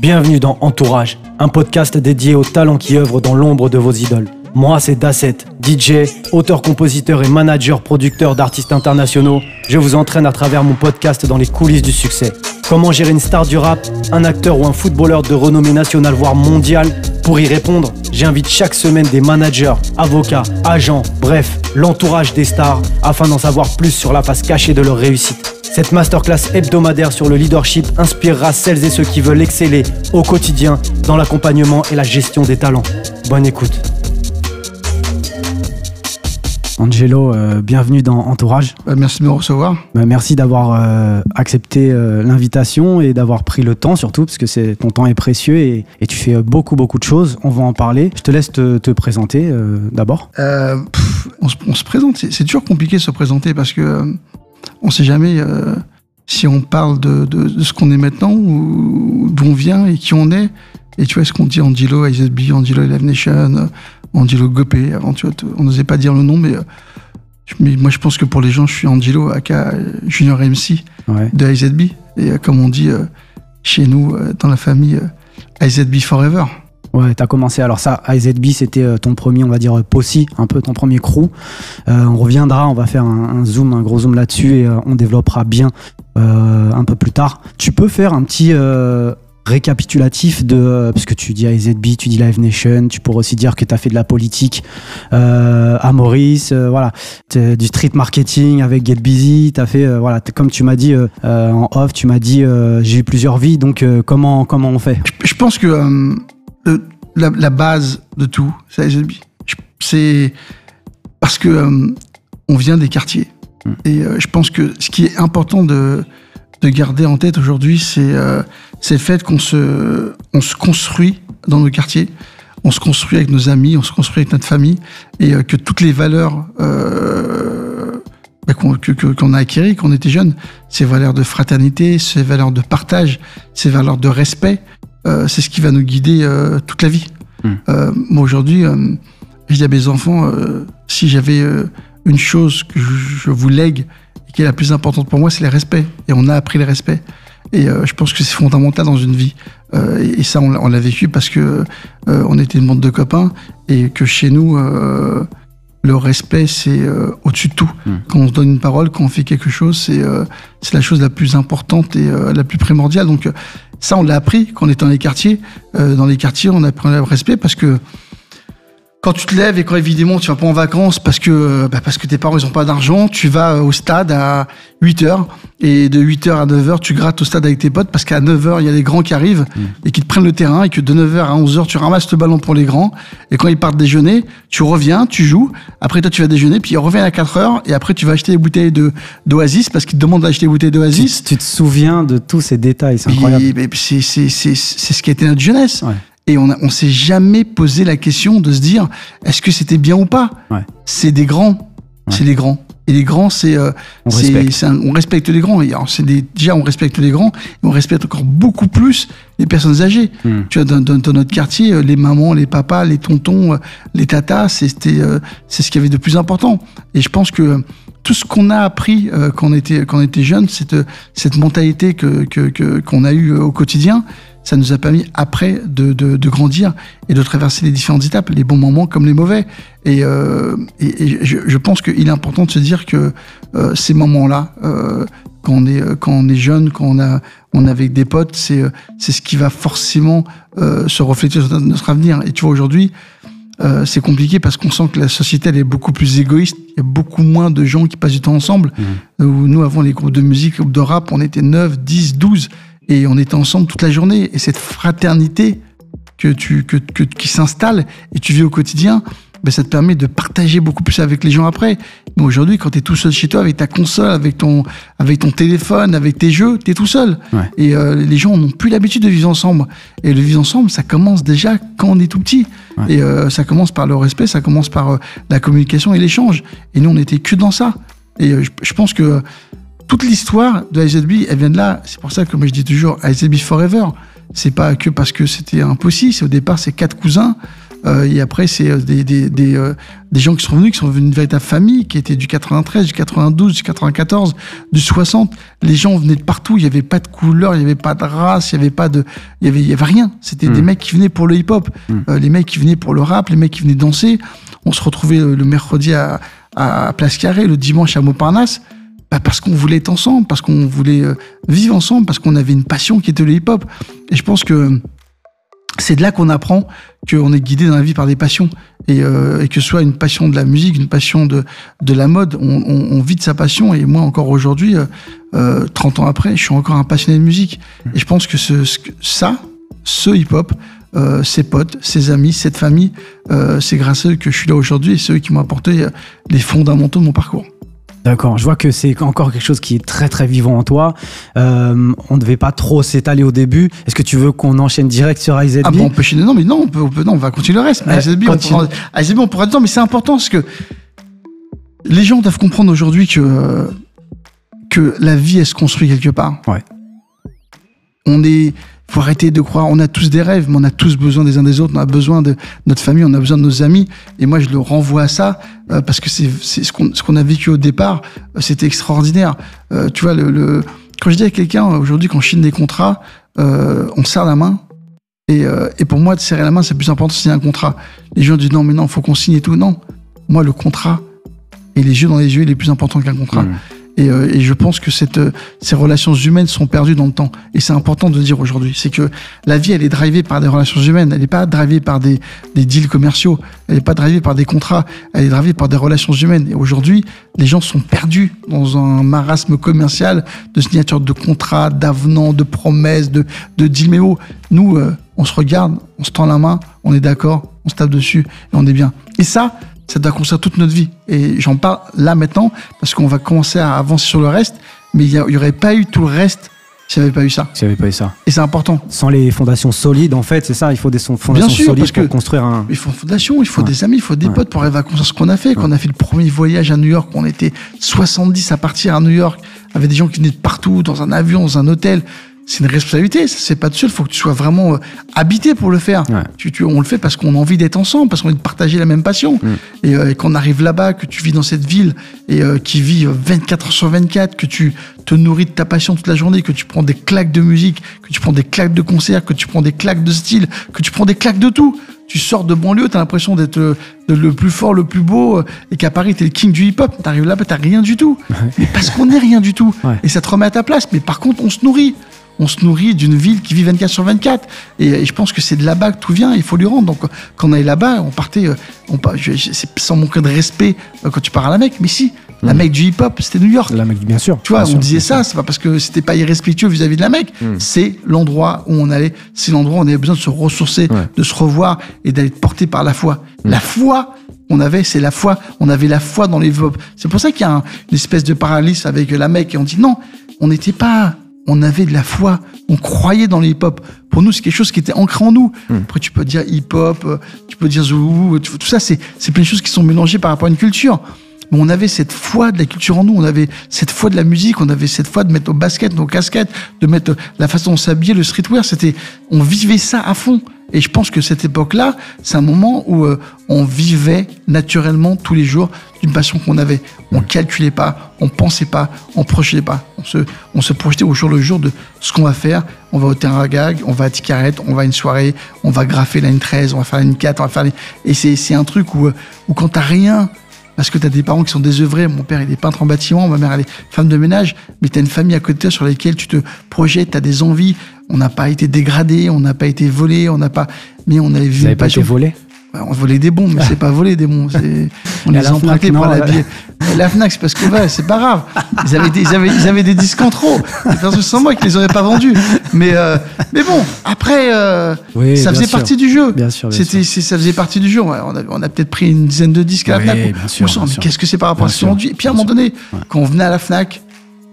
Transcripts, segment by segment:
Bienvenue dans Entourage, un podcast dédié aux talents qui œuvrent dans l'ombre de vos idoles. Moi, c'est Dasset, DJ, auteur, compositeur et manager, producteur d'artistes internationaux. Je vous entraîne à travers mon podcast dans les coulisses du succès. Comment gérer une star du rap, un acteur ou un footballeur de renommée nationale voire mondiale Pour y répondre, j'invite chaque semaine des managers, avocats, agents, bref, l'entourage des stars afin d'en savoir plus sur la face cachée de leur réussite. Cette masterclass hebdomadaire sur le leadership inspirera celles et ceux qui veulent exceller au quotidien dans l'accompagnement et la gestion des talents. Bonne écoute. Angelo, euh, bienvenue dans Entourage. Bah, merci de me recevoir. Bah, merci d'avoir euh, accepté euh, l'invitation et d'avoir pris le temps surtout, parce que ton temps est précieux et, tu fais beaucoup, beaucoup de choses. On va en parler. Je te laisse te, présenter d'abord. on, se, présente, c'est, toujours compliqué de se présenter parce que on ne sait jamais si on parle de, ce qu'on est maintenant ou d'où on vient et qui on est. Et tu vois, ce qu'on dit Angelo, IZB, Angelo Live Nation, Angelo Gopé. Avant, tu vois, on n'osait pas dire le nom, mais, mais, moi, je pense que pour les gens, je suis Angelo, aka Junior MC de IZB. Et euh, comme on dit euh, chez nous, euh, dans la famille, IZB Forever. Ouais, t'as commencé. Alors ça, IZB, c'était ton premier, on va dire, possi, un peu ton premier crew. on reviendra, on va faire un, un zoom, un gros zoom là-dessus et on développera bien un peu plus tard. Tu peux faire un petit récapitulatif de euh, parce que tu dis AZB, tu dis Live Nation, tu pourrais aussi dire que tu as fait de la politique euh, à Maurice, euh, voilà, du street marketing avec Get Busy, tu as fait voilà, comme tu m'as dit en off, tu m'as dit j'ai eu plusieurs vies donc comment comment on fait? Je, pense que la, base de tout, c'est AZB. C'est parce que on vient des quartiers hmm. et je pense que ce qui est important de de garder en tête aujourd'hui, c'est c'est le fait qu'on se, on se construit dans nos quartiers, on se construit avec nos amis, on se construit avec notre famille, et euh, que toutes les valeurs euh, bah, qu'on a acquises quand on était jeune, ces valeurs de fraternité, ces valeurs de partage, ces valeurs de respect, euh, c'est ce qui va nous guider toute la vie. Hmm. moi aujourd'hui, je dis à mes enfants, si j'avais une chose que je, vous lègue qui est la plus importante pour moi, c'est le respect. Et on a appris le respect. Et euh, je pense que c'est fondamental dans une vie. Euh, et, ça, on, l'a vécu parce que euh, on était une bande de copains et que chez nous, le respect, c'est au-dessus de tout. Hmm. Quand on se donne une parole, quand on fait quelque chose, c'est c'est la chose la plus importante et la plus primordiale. Donc ça, on l'a appris quand on était dans les quartiers. dans les quartiers, on a appris le respect parce que quand tu te lèves et quand évidemment tu vas pas en vacances parce que bah parce que tes parents ils ont pas d'argent, tu vas au stade à 8 heures et de 8h à 9h, tu grattes au stade avec tes potes parce qu'à 9h, il y a les grands qui arrivent mm. et qui te prennent le terrain et que de 9h à 11h, tu ramasses le ballon pour les grands. Et quand ils partent déjeuner, tu reviens, tu joues. Après, toi, tu vas déjeuner, puis ils reviennent à 4h et après, tu vas acheter des bouteilles de, d'Oasis parce qu'ils te demandent d'acheter des bouteilles d'Oasis. Tu, te souviens de tous ces détails, c'est incroyable. C'est, c'est, c'est, c'est ce qui a été notre jeunesse. Et on, a, on s'est jamais posé la question de se dire est-ce que c'était bien ou pas? C'est des grands. C'est des grands. Et les grands, c'est euh, on, on, respecte les grands. c'est déjà on respecte les grands, mais on respecte encore beaucoup plus les personnes âgées. Hmm. Tu vois, dans, dans, notre quartier, euh, les mamans, les papas, les tontons, euh, les tatas, c'était euh, c'est ce qu'il y avait de plus important. Et je pense que tout ce qu'on a appris quand on était quand on était jeune, cette cette mentalité que qu'on a eu au quotidien, ça nous a permis après de, de, de, grandir et de traverser les différentes étapes, les bons moments comme les mauvais. Et, euh, et, je, je, pense qu'il est important de se dire que euh, ces moments-là, euh, quand on est quand on est jeune, quand on a on est avec des potes, c'est c'est ce qui va forcément euh, se refléter sur notre avenir. Et tu vois aujourd'hui. Euh, c'est compliqué parce qu'on sent que la société elle est beaucoup plus égoïste. Il y a beaucoup moins de gens qui passent du temps ensemble. Mmh. Nous, avant les groupes de musique, groupes de rap, on était 9, 10, 12 et on était ensemble toute la journée. Et cette fraternité que tu, que, que qui s'installe et tu vis au quotidien, ben ça te permet de partager beaucoup plus avec les gens après. Mais aujourd'hui, quand tu es tout seul chez toi, avec ta console, avec ton, avec ton téléphone, avec tes jeux, tu es tout seul. Et euh, les gens n'ont plus l'habitude de vivre ensemble. Et le vivre ensemble, ça commence déjà quand on est tout petit. Et euh, ça commence par le respect, ça commence par euh, la communication et l'échange. Et nous, on n'était que dans ça. Et je, je pense que toute l'histoire de IZB, elle vient de là. C'est pour ça que moi je dis toujours IZB Forever. C'est pas que parce que c'était impossible. Au départ, c'est quatre cousins Euh, et après, c'est des, des, des, des, gens qui sont venus, qui sont venus d'une véritable famille, qui étaient du 93, du 92, du 94, du 60. Les gens venaient de partout. Il n'y avait pas de couleur, il n'y avait pas de race, il n'y avait pas de, il y avait, il y avait rien. C'était des hmm. mecs qui venaient pour le hip-hop, hmm. les mecs qui venaient pour le rap, les mecs qui venaient danser. On se retrouvait le mercredi à, à Place Carrée, le dimanche à Montparnasse. Bah, parce qu'on voulait être ensemble, parce qu'on voulait euh, vivre ensemble, parce qu'on avait une passion qui était le hip-hop. Et je pense que c'est de là qu'on apprend qu'on est guidé dans la vie par des passions. Et, euh, que ce soit une passion de la musique, une passion de, de la mode, on, vit de sa passion. Et moi, encore aujourd'hui, euh, 30 ans après, je suis encore un passionné de musique. Et je pense que ça, ce hip-hop, euh, ses potes, ses amis, cette famille, c'est grâce à eux que je suis là aujourd'hui et c'est eux qui m'ont apporté les fondamentaux de mon parcours. D'accord, je vois que c'est encore quelque chose qui est très très vivant en toi. Euh, on ne devait pas trop s'étaler au début. Est-ce que tu veux qu'on enchaîne direct sur IZB Ah bon, on peut Non, mais non, on, peut, non, on va continuer le reste. IZB, on pourra, IZB, on pourra mais c'est important parce que les gens doivent comprendre aujourd'hui que, que la vie, elle se construit quelque part. Ouais. On est faut arrêter de croire. On a tous des rêves, mais on a tous besoin des uns des autres. On a besoin de notre famille, on a besoin de nos amis. Et moi, je le renvoie à ça euh, parce que c'est ce qu'on a vécu au départ. Euh, c'était extraordinaire. Euh, tu vois, quand je dis à quelqu'un aujourd'hui qu'on chine des contrats, on serre la main. Et, pour moi, de serrer la main, c'est plus important c'est un contrat. Les gens disent non, mais non, faut qu'on signe et tout. Non, moi, le contrat et les yeux dans les yeux, il est plus important qu'un contrat. Mmh. Et, euh, et, je pense que cette, euh, ces relations humaines sont perdues dans le temps. Et c'est important de le dire aujourd'hui. C'est que la vie, elle est drivée par des relations humaines. Elle n'est pas drivée par des, des deals commerciaux. Elle n'est pas drivée par des contrats. Elle est drivée par des relations humaines. Et aujourd'hui, les gens sont perdus dans un marasme commercial de signature de contrats, d'avenants, de promesses, de, de deals. Oh, nous, euh, on se regarde, on se tend la main, on est d'accord, on se tape dessus et on est bien. Et ça, ça doit construire toute notre vie. Et j'en parle là maintenant parce qu'on va commencer à avancer sur le reste, mais il n'y aurait pas eu tout le reste s'il n'y avait pas eu ça. S'il n'y avait pas eu ça. Et c'est important. Sans les fondations solides, en fait, c'est ça, il faut des fondations Bien sûr, solides parce pour construire un. Il faut une fondation, il faut des amis, il faut des potes pour arriver à construire ce qu'on a fait. Quand on a fait le premier voyage à New York, on était 70 à partir à New York, avec des gens qui venaient de partout, dans un avion, dans un hôtel c'est une responsabilité. C'est pas tout seul. Il faut que tu sois vraiment euh, habité pour le faire. Tu, tu, on le fait parce qu'on a envie d'être ensemble, parce qu'on a envie de partager la même passion. Mm. Et, euh, et qu'on arrive là-bas, que tu vis dans cette ville et euh, qui vit 24 heures sur 24, que tu te nourris de ta passion toute la journée, que tu prends des claques de musique, que tu prends des claques de concert, que tu prends des claques de style, que tu prends des claques de tout. Tu sors de banlieue, t'as l'impression d'être le, le, plus fort, le plus beau, et qu'à Paris, t'es le king du hip-hop. T'arrives là-bas, t'as rien du tout. Mais parce qu'on n'est rien du tout. Et ça te remet à ta place. Mais par contre, on se nourrit on se nourrit d'une ville qui vit 24 sur 24. Et, je pense que c'est de là-bas que tout vient, il faut lui rendre. Donc quand on est là-bas, on partait, euh, on, c'est sans manquer de respect euh, quand tu pars à la Mecque, mais si, la mmh. Mecque du hip-hop, c'était New York. La Mecque, bien sûr. Tu vois, on disait ça, c'est pas parce que c'était pas irrespectueux vis-à-vis de la Mecque, mmh. c'est l'endroit où on allait, c'est l'endroit où on avait besoin de se ressourcer, de se revoir et d'aller porté par la foi. Mmh. La foi, on avait, c'est la foi, on avait la foi dans les hip-hop. C'est pour ça qu'il y a une espèce de paralysie avec la Mecque et on dit non, on n'était pas on avait de la foi, on croyait dans le hip-hop. Pour nous, c'est quelque chose qui était ancré en nous. Hmm. Après, tu peux dire hip-hop, euh, tu peux dire zoulou, tout ça, c'est plein de choses qui sont mélangées par rapport à une culture. On avait cette foi de la culture en nous, on avait cette foi de la musique, on avait cette foi de mettre nos baskets, nos casquettes, de mettre la façon dont s'habiller, le streetwear. C'était, on vivait ça à fond. Et je pense que cette époque-là, c'est un moment où euh, on vivait naturellement tous les jours d'une passion qu'on avait. On calculait pas, on pensait pas, on projetait pas. On se, on se projetait au jour le jour de ce qu'on va faire. On va au terrain gag, on va à Ticarette, on va à une soirée, on va graffer la N13, on va faire la N4, on va faire Et c'est, c'est un truc où, euh, où quand t'as rien, parce que tu as des parents qui sont désœuvrés. Mon père, il est peintre en bâtiment, ma mère, elle est femme de ménage, mais tu as une famille à côté sur laquelle tu te projettes, tu as des envies. On n'a pas été dégradé, on n'a pas été volé, on n'a pas. Mais on avait vu une passion. Pas été volé on volait des bons, mais c'est pas voler des bons. On les a empruntés pour l'habiller. La Fnac, c'est parce que ouais, c'est pas grave. Ils avaient des, ils avaient, ils avaient des disques en trop. C'est sans moi qu'ils les auraient pas vendus. Mais, euh, mais bon, après, euh, ça faisait partie du jeu. Bien sûr. C'était, ça faisait partie du jeu. On a, on a peut-être pris une dizaine de disques à la Fnac. Bien sûr, mais qu'est-ce que c'est par rapport à ce Et puis à un moment donné, quand on venait à la Fnac,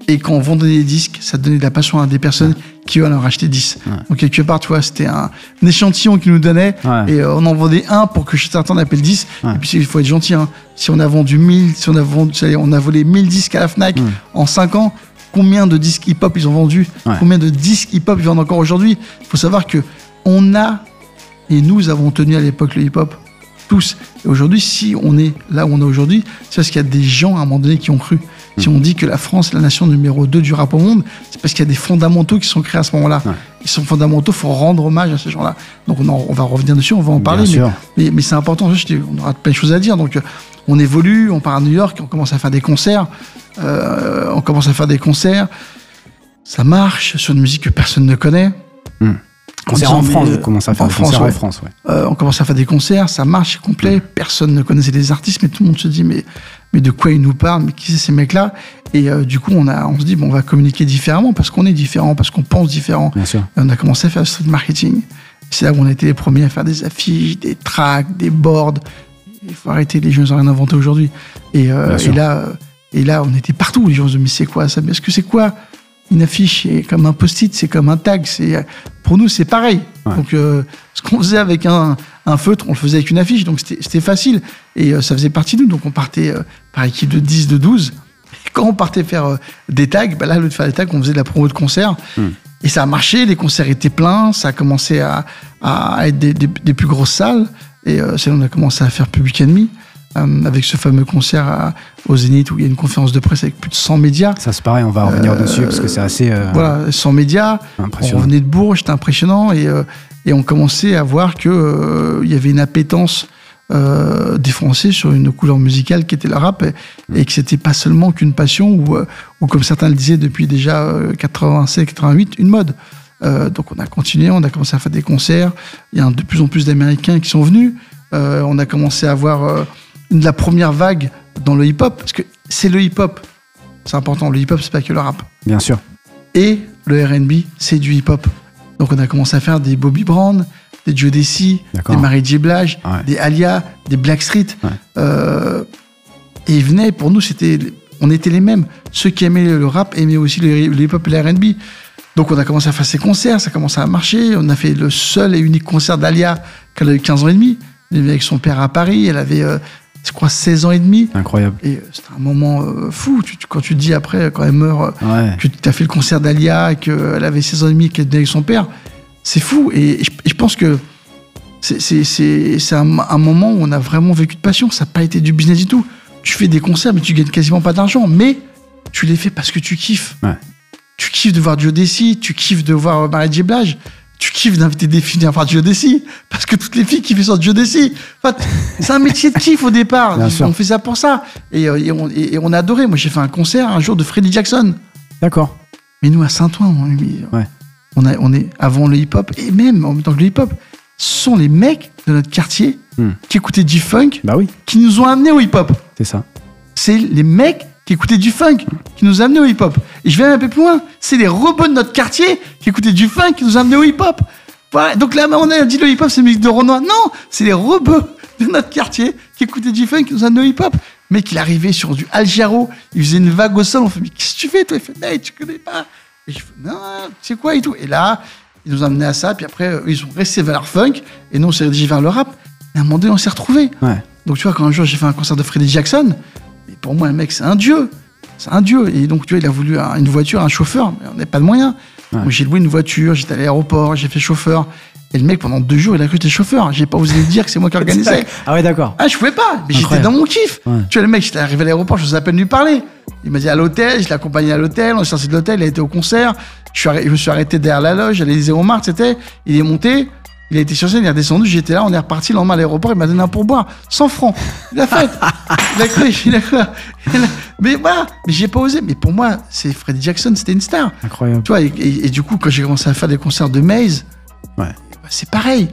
et quand on vendait des disques, ça donnait de la passion à des personnes qui en acheter 10. Donc quelque part, tu vois, c'était un, échantillon qu'ils nous donnait et euh, on en vendait un pour que certains appellent 10. Et puis il faut être gentil. Hein. Si on a vendu 1000, si on a vendu, on a volé 1000 disques à la Fnac en 5 ans, combien de disques hip-hop ils ont vendu? Combien de disques hip-hop ils vendent encore aujourd'hui? Il faut savoir que on a Et nous avons tenu à l'époque le hip-hop. Tous. Et aujourd'hui, si on est là où on est aujourd'hui, c'est parce qu'il y a des gens à un moment donné qui ont cru. Si on dit que la France est la nation numéro 2 du rap au monde, c'est parce qu'il y a des fondamentaux qui sont créés à ce moment-là. Ils sont fondamentaux, il faut rendre hommage à ces gens-là. Donc on, on, va revenir dessus, on va en parler. Mais, mais, c'est important, je, on aura plein de choses à dire. Donc on évolue, on part à New York, on commence à faire des concerts. Euh, on commence à faire des concerts. Ça marche sur une musique que personne ne connaît. Concert en France, on commence à faire des concerts en France. Euh, on commence à faire des concerts, ça marche, c'est complet. Hmm. Personne ne connaissait les artistes, mais tout le monde se dit mais, mais de quoi ils nous parlent, mais qui c'est ces mecs-là Et euh, du coup, on, a, on se dit bon, on va communiquer différemment parce qu'on est différent, parce qu'on pense différent. Bien sûr. Et on a commencé à faire du street marketing. C'est là où on a été les premiers à faire des affiches, des tracks, des boards. Il faut arrêter, les gens n'ont rien inventé aujourd'hui. Et, et là et là, on était partout. Les gens se disaient, mais c'est quoi ça? Est-ce que c'est quoi une affiche C'est comme un post-it, c'est comme un tag. C'est Pour nous, c'est pareil. Donc, euh, ce qu'on faisait avec un, feutre, on le faisait avec une affiche. Donc, c'était facile. Et euh, ça faisait partie de nous. Donc, on partait euh, par équipe de 10, de 12. Et quand on partait faire des tags, bah là, au lieu de faire des tags, on faisait de la promo de concert. Hmm. Et ça a marché. Les concerts étaient pleins. Ça a commencé à, être des, plus grosses salles. Et c'est là on a commencé à faire Public Enemy. Euh, avec ce fameux concert au Zénith où il y a une conférence de presse avec plus de 100 médias. Ça se pareil, on va revenir dessus parce que c'est assez. Euh, voilà, 100 médias. On venait de Bourges, c'était impressionnant et, euh, et on commençait à voir qu'il il y avait une appétence des Français sur une couleur musicale qui était le rap et, mm. que c'était pas seulement qu'une passion ou, ou comme certains le disaient depuis déjà 87, 88, une mode. donc on a continué, on a commencé à faire des concerts. Il y a de plus en plus d'Américains qui sont venus. on a commencé à voir de la première vague dans le hip-hop, parce que c'est le hip-hop. C'est important, le hip-hop, c'est pas que le rap. Bien sûr. Et le RB, c'est du hip-hop. Donc on a commencé à faire des Bobby Brown, des Joe Desi, des Mary J. Blige, des Alia, des Blackstreet. Euh, et ils venaient, pour nous, c'était, on était les mêmes. Ceux qui aimaient le rap aimaient aussi le, hip-hop et le RB. Donc on a commencé à faire ces concerts, ça a commencé à marcher. On a fait le seul et unique concert d'Alia quand elle avait 15 ans et demi. Elle avait avec son père à Paris, elle avait euh, je crois, 16 ans et demi. Incroyable. Et euh, c'était un moment euh, fou. quand tu dis après, quand elle meurt, euh, que tu as fait le concert d'Alia qu'elle avait 16 ans et demi qu'elle était avec son père, c'est fou. Et, je, pense que c'est un, un, moment où on a vraiment vécu de passion. Ça n'a pas été du business du tout. Tu fais des concerts, mais tu gagnes quasiment pas d'argent. Mais tu les fais parce que tu kiffes. Tu kiffes de voir Joe Desi, tu kiffes de voir Marie J. Blige tu kiffes d'inviter des filles à faire du geodésie parce que toutes les filles qui font du geodésie. Enfin, c'est un métier de kiff au départ. on fait ça pour ça. Euh, et, on, a adoré. Moi, j'ai fait un concert un jour de Freddie Jackson. D'accord. Mais nous, à Saint-Ouen, on, ouais. on, on est avant le hip-hop et même en même temps que le hip-hop, ce sont les mecs de notre quartier hmm. qui écoutaient du funk bah oui. qui nous ont amenés au hip-hop. C'est ça. C'est les mecs qui écoutaient du funk, qui nous amenaient au hip-hop. Et je vais un peu plus loin, c'est les robots de notre quartier qui écoutaient du funk, qui nous amenaient au hip-hop. Voilà. Donc là, on a dit le hip-hop, c'est musique de Renoir. Non, c'est les robots de notre quartier qui écoutaient du funk, qui nous amenaient au hip-hop. Mec, il arrivait sur du Algero, il faisait une vague au sol, on fait, mais qu'est-ce que tu fais, toi? Il fait, mec, tu connais pas. Et je fais, non, c'est quoi et tout. Et là, ils nous ont amenés à ça, puis après, ils sont restés vers leur funk, et nous, on s'est dirigé vers le rap. Et à un moment donné, on s'est retrouvés. Ouais. Donc tu vois, quand un jour j'ai fait un concert de Freddie Jackson, mais pour moi, le mec, c'est un dieu. C'est un dieu. Et donc, tu vois, il a voulu une voiture, un chauffeur, mais on n'avait pas de moyens. j'ai loué une voiture, j'étais à l'aéroport, j'ai fait chauffeur. Et le mec, pendant deux jours, il a cru que j'étais chauffeur. J'ai pas osé dire que c'est moi qui organisais. ah ouais, d'accord. Ah, je pouvais pas. Mais j'étais dans mon kiff. Tu vois, le mec, j'étais arrivé à l'aéroport, je faisais à peine lui parler. Il m'a dit à l'hôtel, je l'ai accompagné à l'hôtel, on est sorti de l'hôtel, il a été au concert. Je, suis je me suis arrêté derrière la loge, à l'Élysée Montmartre, c'était. Il est monté, il a été sur scène, il est redescendu, j'étais là, on est reparti le lendemain à l'aéroport, il m'a donné un pourboire, 100 francs. Il a fait. il a cru, il a cru. Mais voilà, mais j'ai pas osé. Mais pour moi, c'est Freddie Jackson, c'était une star. Incroyable. Tu vois, et, du coup, quand j'ai commencé à faire des concerts de Maze, ouais. Bah, c'est pareil.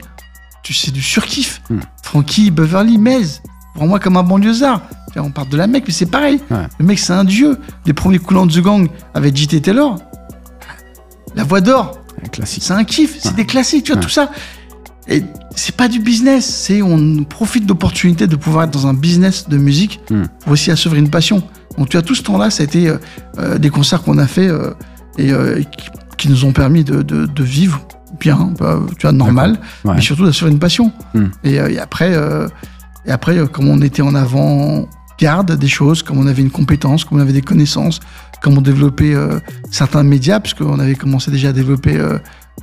Tu sais, du surkiff. Hmm. Frankie, Beverly, Maze. Pour moi, comme un banlieusard. On parle de la mec, mais c'est pareil. Le mec, c'est un dieu. Les premiers coulants de The Gang avec J.T. Taylor. La voix d'or. C'est un kiff. C'est des classiques, tu vois, tout ça. Et c'est pas du business, c'est on profite d'opportunités de pouvoir être dans un business de musique hmm. pour aussi assurer une passion. Donc tu as tout ce temps-là, ça a été euh, euh, des concerts qu'on a fait euh, et qui, nous ont permis de, vivre bien, bah, tu vois, normal, mais surtout d'assurer une passion. Hmm. Et, après, et après, comme on était en avant-garde des choses, comme on avait une compétence, comme on avait des connaissances, comme on développait certains médias, puisqu'on avait commencé déjà à développer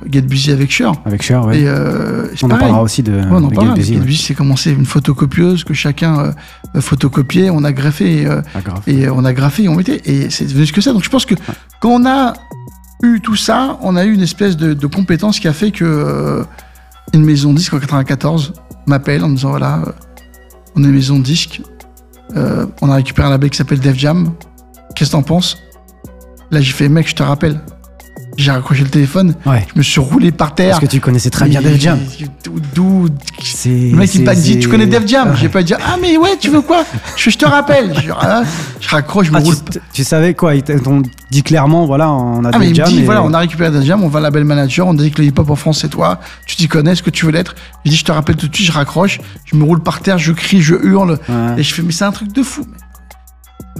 Busy avec Cher. Avec Cher, oui. Et euh, on en parlera aussi de, ouais, on en Get Busy. Get Busy, c'est commencé une photocopieuse que chacun euh, photocopiait, on a graffé, euh, et on a graffé et on mettait. Et c'est devenu ce que ça. Donc je pense que quand on a eu tout ça, on a eu une espèce de, de compétence qui a fait que euh, une maison disque en 94 m'appelle en me disant voilà, euh, on est une maison de disque, euh, on a récupéré un label qui s'appelle Def Jam, qu'est-ce que t'en penses? Là j'ai fait mec, je te rappelle, j'ai raccroché le téléphone, Ouais. je me suis roulé par terre. Parce que tu connaissais très bien Def Jam. D'où le mec il m'a dit tu connais Def Jam. J'ai pas dit ah mais ouais tu veux quoi? Je, je te rappelle. Je, ah, je raccroche, je me Ah, tu, roule. tu savais quoi? Ils t'ont dit clairement, voilà, on a Ah Def il me Jam. dit et- voilà on a récupéré Def Jam, on va label manager, on dit que le hip hop en France c'est toi, tu t'y connais, ce que tu veux l'être. Je dis je te rappelle tout de suite, je raccroche, je me roule par terre, je crie, je hurle Ouais. et je fais mais c'est un truc de fou.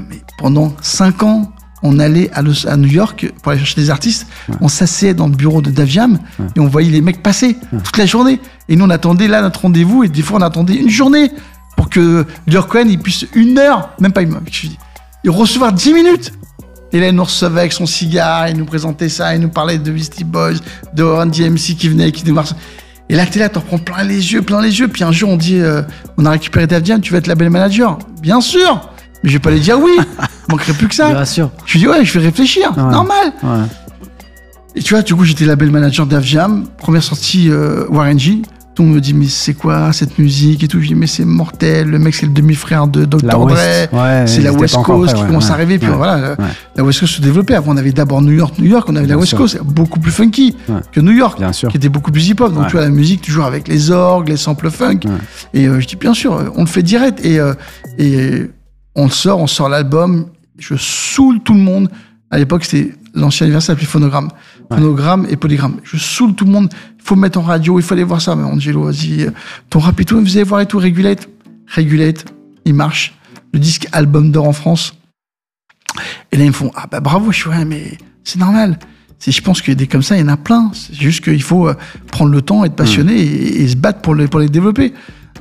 Mais pendant 5 ans on allait à, Los- à New York pour aller chercher des artistes, on s'asseyait dans le bureau de Def Jam et on voyait les mecs passer toute la journée. Et nous on attendait là notre rendez-vous et des fois on attendait une journée pour que Dior Cohen il puisse une heure, même pas une dis, il recevoir 10 minutes. Et là, il nous recevait avec son cigare, il nous présentait ça, il nous parlait de Beastie Boys, de Run DMC qui venait, qui démarre. Et là, t'es là, t'en prends plein les yeux, plein les yeux. Puis un jour, on dit, euh, on a récupéré Def Jam, tu vas être label manager. Bien sûr Mais je vais pas lui dire oui. Il manquerait plus que ça. Bien sûr. Je lui dis, ouais, je vais réfléchir. Ouais. Normal. Ouais. Et tu vois, du coup, j'étais label manager d'Af Jam. Première sortie, euh, Warren G. Tout le monde me dit, mais c'est quoi cette musique et tout? Je dis, mais c'est mortel. Le mec, c'est le demi-frère de Dr. Dre. Ouais, c'est la West Coast qui commence à arriver. Puis voilà, la West Coast se développait. Avant, on avait d'abord New York, New York. On avait la West sûr. Coast, beaucoup plus funky que New York, Bien sûr. qui était beaucoup plus hip-hop. Donc, tu vois, la musique, toujours avec les orgues, les samples funk. Et euh, je dis, bien sûr, on le fait direct. Et, euh, et on le sort, on sort l'album. Je saoule tout le monde. À l'époque, c'était l'ancien anniversaire appelé Phonogramme. Phonogramme et Polygramme. Je saoule tout le monde. Il faut me mettre en radio, il faut aller voir ça. Mais Angelo, vas-y, euh, ton rap et tout, vous allez voir et tout, Regulate. Regulate, il marche. Le disque album d'or en France. Et là, ils me font, ah bah bravo, je suis ouais, mais c'est normal. Je pense que des comme ça, il y en a plein. C'est juste qu'il faut euh, prendre le temps, être passionné et, et se battre pour les, pour les développer.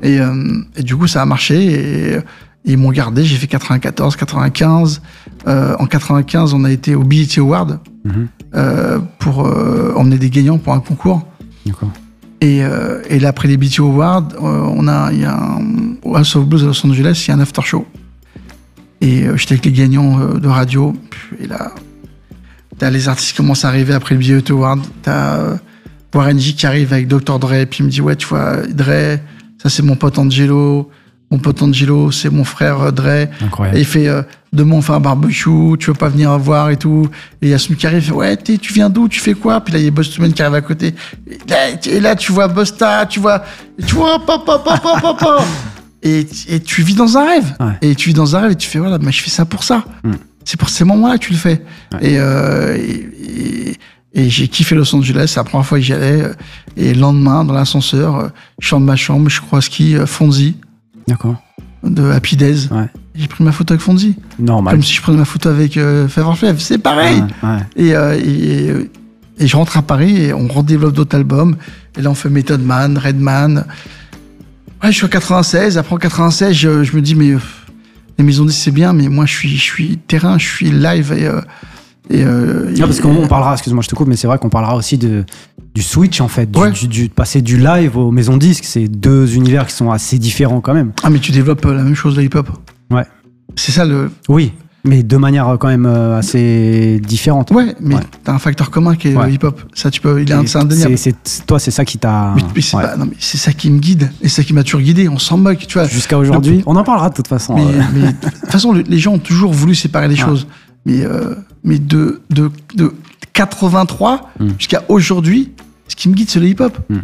Et, euh, et du coup, ça a marché. Et, et ils m'ont gardé. J'ai fait 94, 95. Euh, en 95, on a été au BET Award Mhm. euh, pour euh, emmener des gagnants pour un concours. D'accord. Et, et là, après les BET Awards, on a, il y a un, au House of Blues à Los Angeles, il y a un after show. Et j'étais avec les gagnants de radio. Et là, les artistes qui commencent à arriver après le BET Award. T'as Warren G qui arrive avec Dr. Dre. Puis il me dit, ouais, tu vois, Dre, ça c'est mon pote Angelo. Mon pote Angelo, c'est mon frère euh, Dre. Et Incroyable. il fait euh, demain on fait un barbecue, tu veux pas venir voir et tout. Et il y a celui qui arrive, ouais tu viens d'où, tu fais quoi? Puis là il y a Boston qui arrive à côté. Et là, et là, tu vois Bosta, tu vois, et tu vois papa papa papa. Et, et tu vis dans un rêve. Ouais. Et tu vis dans un rêve et tu fais voilà, mais je fais ça pour ça. Mm. C'est pour ces moments-là que tu le fais. Ouais. Et, euh, et, et- et j'ai kiffé Los Angeles, c'est la première fois que j'y allais. Et le lendemain, dans l'ascenseur, euh, je sors de ma chambre, je crois ski euh, Fonzie D'accord. de Happy Days. Ouais. J'ai pris ma photo avec Fonzie. Normal. Comme si je prenais ma photo avec euh. C'est pareil. Ouais, ouais. Et, euh, et, et je rentre à Paris et on redéveloppe d'autres albums. Et là, on fait Method Man, Redman. Ouais, je suis en 96. Après, en 96, je, je me dis, mais euh, les maisons disent c'est bien, mais moi, je suis, je suis terrain, je suis live. Et, euh, et, euh, Non, parce qu'on on parlera, excuse-moi, je te coupe, mais c'est vrai qu'on parlera aussi de, du switch en fait, du, Ouais. du- du- de passer du live aux maisons disques. C'est deux univers qui sont assez différents quand même. Ah, mais tu développes euh, la même chose, le hip-hop. Ouais. C'est ça le. Oui, mais de manière euh, quand même euh, assez différente. Ouais, mais Ouais. t'as un facteur commun qui est Ouais. le hip-hop. Ça, tu peux. Il est indéniable. c'est- toi, c'est ça qui t'a. Mais, c'est ouais. pas- non, mais c'est ça qui me guide. Et c'est ça qui m'a toujours guidé. On s'en moque, tu vois. Jusqu'à aujourd'hui, on en parlera de toute façon. Mais, de toute façon, le- les gens ont toujours voulu séparer les choses. Mais, euh, mais de, de, de 83 Mm. jusqu'à aujourd'hui, ce qui me guide, c'est le hip-hop. Mm.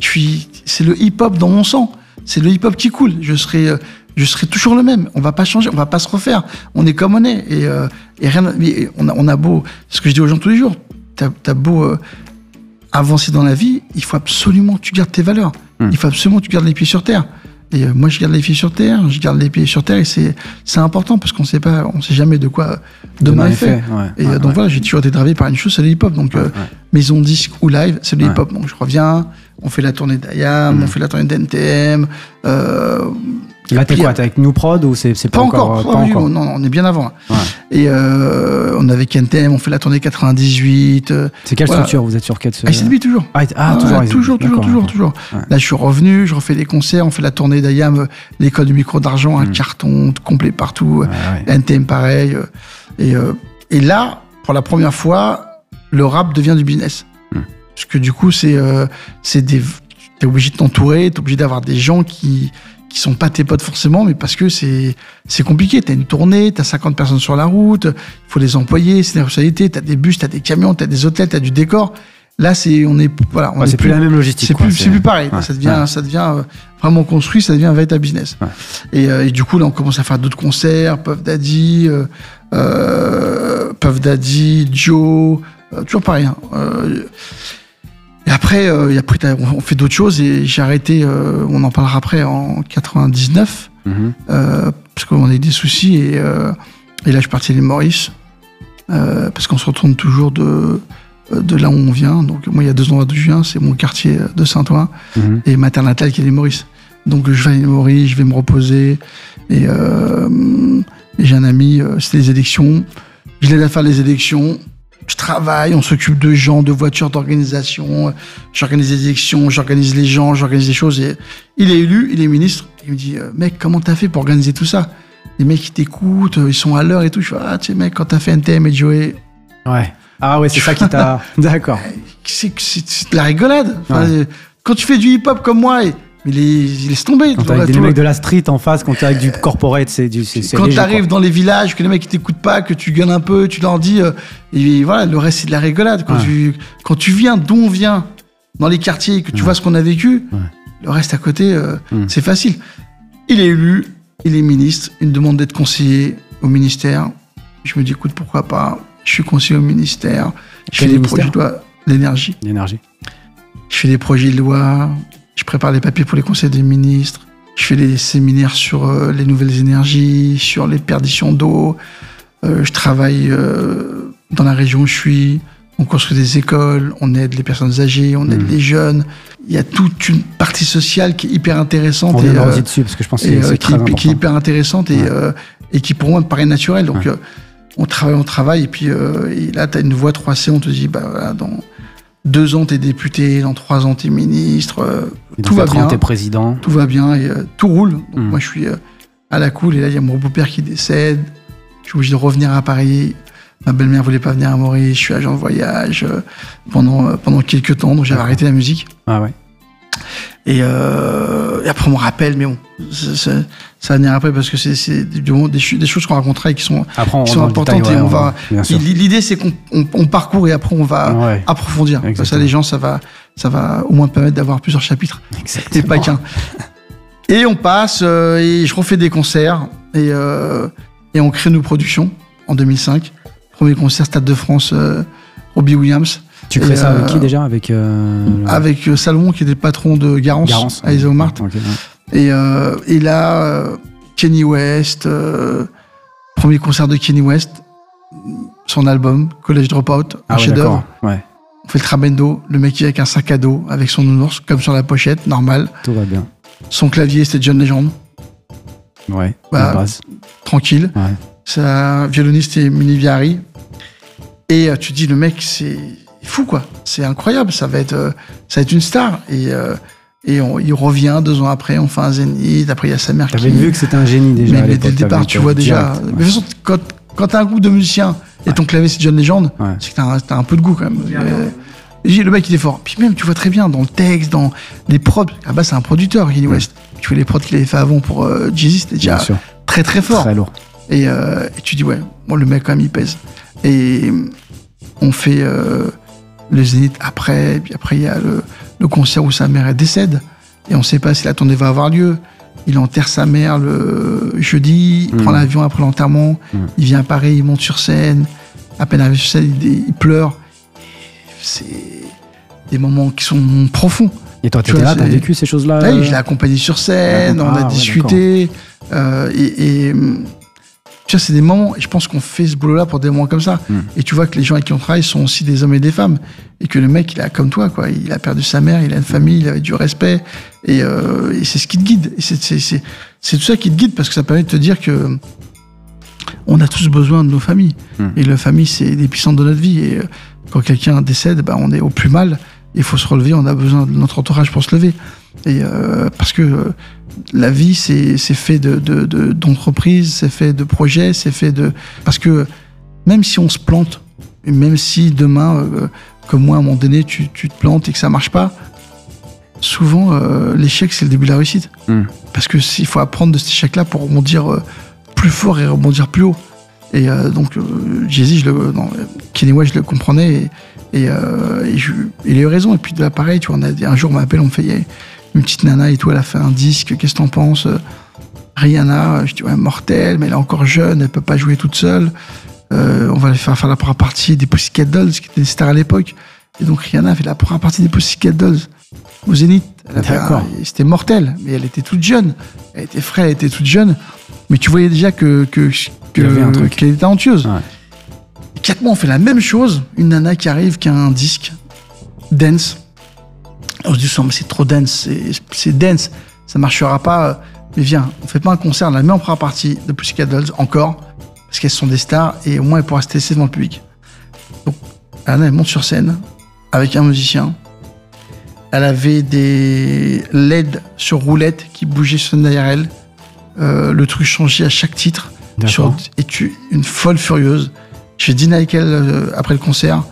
Je suis, c'est le hip-hop dans mon sang. C'est le hip-hop qui coule. Je serai, euh, je serai toujours le même. On va pas changer, on va pas se refaire. On est comme on est. Et, euh, et rien, mais on a, on a beau, ce que je dis aux gens tous les jours, t'as as beau euh, avancer dans la vie, il faut absolument que tu gardes tes valeurs. Mm. Il faut absolument que tu gardes les pieds sur terre. Et euh, moi, je garde les pieds sur terre, je garde les pieds sur terre, et c'est c'est important parce qu'on sait pas, on sait jamais de quoi demain, est fait. ouais, Et ouais, euh, donc ouais. voilà, j'ai toujours été gravé par une chose, c'est le hip-hop. Donc euh, maison disque ou live, c'est le hip-hop. Donc je reviens, on fait la tournée d'IAM, Mm. on fait la tournée d'NTM. Euh, Là, t'es quoi T'es avec Nous Prod ou c'est pas, pas, encore, pas, encore. Non, on est bien avant. Et euh, on avait Kentem, on fait la tournée 98. Euh, c'est quelle structure Vous êtes sur quelle Ah, ICDB toujours. Ah, ah toujours, toujours, toujours, toujours, toujours. Là, je suis revenu, je refais des concerts, on fait la tournée d'Ayam, l'école du micro d'argent, un hmm. carton complet partout. NTM pareil. Et, et là, pour la première fois, le rap devient du business. Hmm. Parce que du coup, c'est des t'es obligé de t'entourer, t'es obligé d'avoir des gens qui qui sont pas tes potes forcément, mais parce que c'est c'est compliqué. T'as une tournée, t'as 50 personnes sur la route, il faut les employer, c'est une responsabilité. T'as des bus, t'as des camions, t'as des hôtels, t'as du décor. Là, c'est on est voilà, on plus, la même logistique. C'est plus c'est plus pareil. ça devient ça devient euh, vraiment construit, ça devient un véritable business. Et, euh, et, du coup, là, on commence à faire d'autres concerts, Puff Daddy, euh, euh Puff Daddy, Joe, toujours parein. Hein. Et après, euh, après on fait d'autres choses et j'ai arrêté, euh, on en parlera après, en 99, mhm. euh, parce qu'on a eu des soucis et, euh, et là je suis parti à l'île Maurice, euh, parce qu'on se retourne toujours de, de là où on vient. Donc moi il y a deux endroits d'où je viens, c'est mon quartier de Saint-Ouen mhm. et ma terre natale qui est l'île Maurice. Donc je vais à l'île Maurice, je vais me reposer et, et j'ai un ami, c'était les élections, je l'aide à faire les élections, je travaille, on s'occupe de gens, de voitures, d'organisation. J'organise des élections, j'organise les gens, j'organise des choses. Et il est élu, il est ministre. Il me dit, euh, mec, comment t'as fait pour organiser tout ça? Les mecs, ils t'écoutent, ils sont à l'heure et tout. Je fais, ah, tu sais, mec, quand t'as fait NTM et Joey. Ouais. Ah ouais, c'est ça qui t'a. D'accord. C'est de la rigolade. Quand tu fais du hip-hop comme moi, et il, est, laisse tomber. Quand t'as des mecs de la street en face, quand t'es avec du corporate, c'est du. Quand t'arrives dans les villages, que les mecs ils t'écoutent pas, que tu gueules un peu, tu leur dis. Euh, et voilà, le reste c'est de la rigolade. Quand, tu, quand tu viens d'où on vient, dans les quartiers, que tu vois ce qu'on a vécu, le reste à côté, euh, hmm. c'est facile. Il est élu, il est ministre, il me demande d'être conseiller au ministère. Je me dis, écoute, pourquoi pas? Je suis conseiller au ministère. Je fais des projets de loi d'énergie. L'énergie. Je fais des projets de loi, je prépare les papiers pour les conseils des ministres. Je fais des séminaires sur euh, les nouvelles énergies, sur les perditions d'eau. Euh, je travaille euh, dans la région où je suis. On construit des écoles, on aide les personnes âgées, on aide mmh. les jeunes. Il y a toute une partie sociale qui est hyper intéressante. On et, dessus parce que je pense que c'est qui, qui, est hyper intéressante et, et qui pour moi me paraît naturelle. Donc on travaille, on travaille et puis et là tu as une voix 3C, on te dit bah voilà, dans deux ans t'es député, dans trois ans t'es ministre, euh, tout va bien. T'es président. Tout va bien et euh, tout roule. Donc hmm. moi je suis euh, à la cool et là il y a mon beau-père qui décède. Je suis obligé de revenir à Paris. Ma belle-mère voulait pas venir à Maurice. Je suis agent de voyage pendant pendant quelques temps, donc j'avais arrêté la musique. Ah ouais. Et, euh, et, après, on me rappelle, mais bon, ça, ça va venir après parce que c'est des, des, choses qu'on racontera et qui sont, qui sont importantes. et on va. L'idée, c'est qu'on on, parcourt et après, on va approfondir. Ça, les gens, ça va, ça va au moins permettre d'avoir plusieurs chapitres. Exactement. Et pas qu'un. Et on passe, euh, et je refais des concerts, et, euh, et on crée nos productions en 2005. Premier concert, Stade de France, Robbie Williams. Tu crées ça avec qui euh, déjà Avec, euh, avec euh, Salomon, qui était le patron de Garance, Garance à Isoomart. et, et, là, Kenny West, premier concert de Kenny West, son album, College Dropout, un ah chef-d'œuvre. Ouais. On fait le trabendo, le mec qui avec un sac à dos, avec son nounours, comme sur la pochette, normal. Tout va bien. Son clavier, c'était John Legend. Ouais, bah, base. Tranquille. Ouais. Sa violoniste est Mini Viari. Et tu dis, le mec, c'est fou quoi. C'est incroyable. Ça va être, euh, ça va être une star. Et euh, et il revient deux ans après, on fait un zénith. Après, il y a sa mère qui. vu que c'était un génie déjà. Mais, dès le départ, tu vois déjà. Mais de toute façon, quand, quand t'as un groupe de musiciens et ton clavier c'est John Legend, c'est que t'as un, un, peu de goût quand même. le mec il est fort. Puis même, tu vois très bien dans le texte, dans les prods. Ah bah, c'est un producteur, Kanye West. Tu vois les prods qu'il avait fait avant pour euh, Jay-Z, c'était déjà très très fort. Très lourd. Et, et, tu dis, ouais, bon, le mec quand même il pèse. Et on fait le Zénith après, puis après il y a le, concert où sa mère décède, et on ne sait pas si la tournée va avoir lieu. Il enterre sa mère le jeudi, il prend mmh. l'avion après l'enterrement, mmh. il vient à Paris, il monte sur scène, à peine arrivé sur scène, il, pleure. C'est des moments qui sont profonds. Et toi, tu étais là, t'as vécu ces choses-là Oui, je l'ai accompagné sur scène, on a discuté. Euh, et, Tu vois, c'est des moments, et je pense qu'on fait ce boulot-là pour des moments comme ça. Hmm. Et tu vois que les gens avec qui on travaille sont aussi des hommes et des femmes. Et que le mec, il a comme toi, quoi. Il a perdu sa mère, il a une famille, il avait du respect. Et, euh, et c'est ce qui te guide. Et c'est tout ça qui te guide parce que ça permet de te dire que on a tous besoin de nos familles. Hmm. Et la famille, c'est des puissantes de notre vie. Et euh, quand quelqu'un décède, bah, on est au plus mal. Il faut se relever, on a besoin de notre entourage pour se lever. Et euh, parce que euh, la vie, c'est fait d'entreprises, de, de, c'est fait de projets, c'est fait de... Parce que même si on se plante, et même si demain, euh, comme moi, à un moment donné, tu, tu, te plantes et que ça marche pas, souvent, l'échec, c'est le début de la réussite. Hmm. Parce que il faut apprendre de cet échec-là pour rebondir plus fort et rebondir plus haut. Et donc, Jay-Z, je le, non, Kenny West, je le comprenais et, et, et je, il a eu raison. Et puis, de là, pareil, tu vois, on a, un jour, on m'appelle, on me fait, une petite nana et tout, elle a fait un disque, qu'est-ce que t'en penses Rihanna, je dis ouais, mortelle, mais elle est encore jeune, elle peut pas jouer toute seule. Euh, on va faire, faire la première partie des Pussycat Dolls, qui étaient des stars à l'époque. Et donc Rihanna fait la première partie des Pussycat Dolls au Zénith. C'était mortel, mais elle était toute jeune. Elle était fraîche, elle était toute jeune. Mais tu voyais déjà que que qu'elle était talentueuse. Et quatre mois, on fait la même chose. Une nana qui arrive, qui a un disque dance on se dit, c'est trop dense, c'est dense, ça marchera pas. Mais viens, on fait pas un concert, on la met en première partie de Pussycat Dolls encore, parce qu'elles sont des stars et au moins elles pourront se tester devant le public. Donc, Anna, elle monte sur scène avec un musicien. Elle avait des LED sur roulette qui bougeaient sur derrière elle. Euh, le truc changeait à chaque titre. et tu, une folle furieuse. J'ai dîné avec elle euh, après le concert.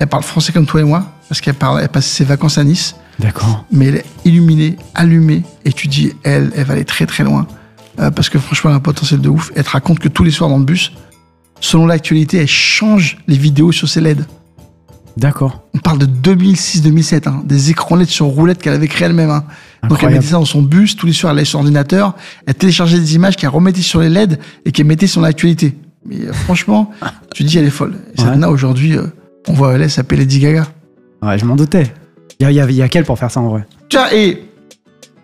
Elle parle français comme toi et moi, parce qu'elle elle passe ses vacances à Nice. D'accord. Mais elle est illuminée, allumée, et tu dis, elle, elle va aller très très loin. Euh, parce que franchement, elle a un potentiel de ouf. Elle te raconte que tous les soirs dans le bus, selon l'actualité, elle change les vidéos sur ses LED. D'accord. On parle de 2006-2007, hein, des écrans LED sur roulette qu'elle avait créé elle-même. Hein. Donc elle mettait ça dans son bus, tous les soirs elle allait sur ordinateur, elle téléchargeait des images qu'elle remettait sur les LED et qu'elle mettait sur l'actualité. Mais euh, franchement, tu dis elle est folle. Et ouais. aujourd'hui, euh, on voit elle s'appelle Lady Gaga. Ouais, je m'en doutais. Il y a, y, qu'elle pour faire ça en vrai? Tu vois, et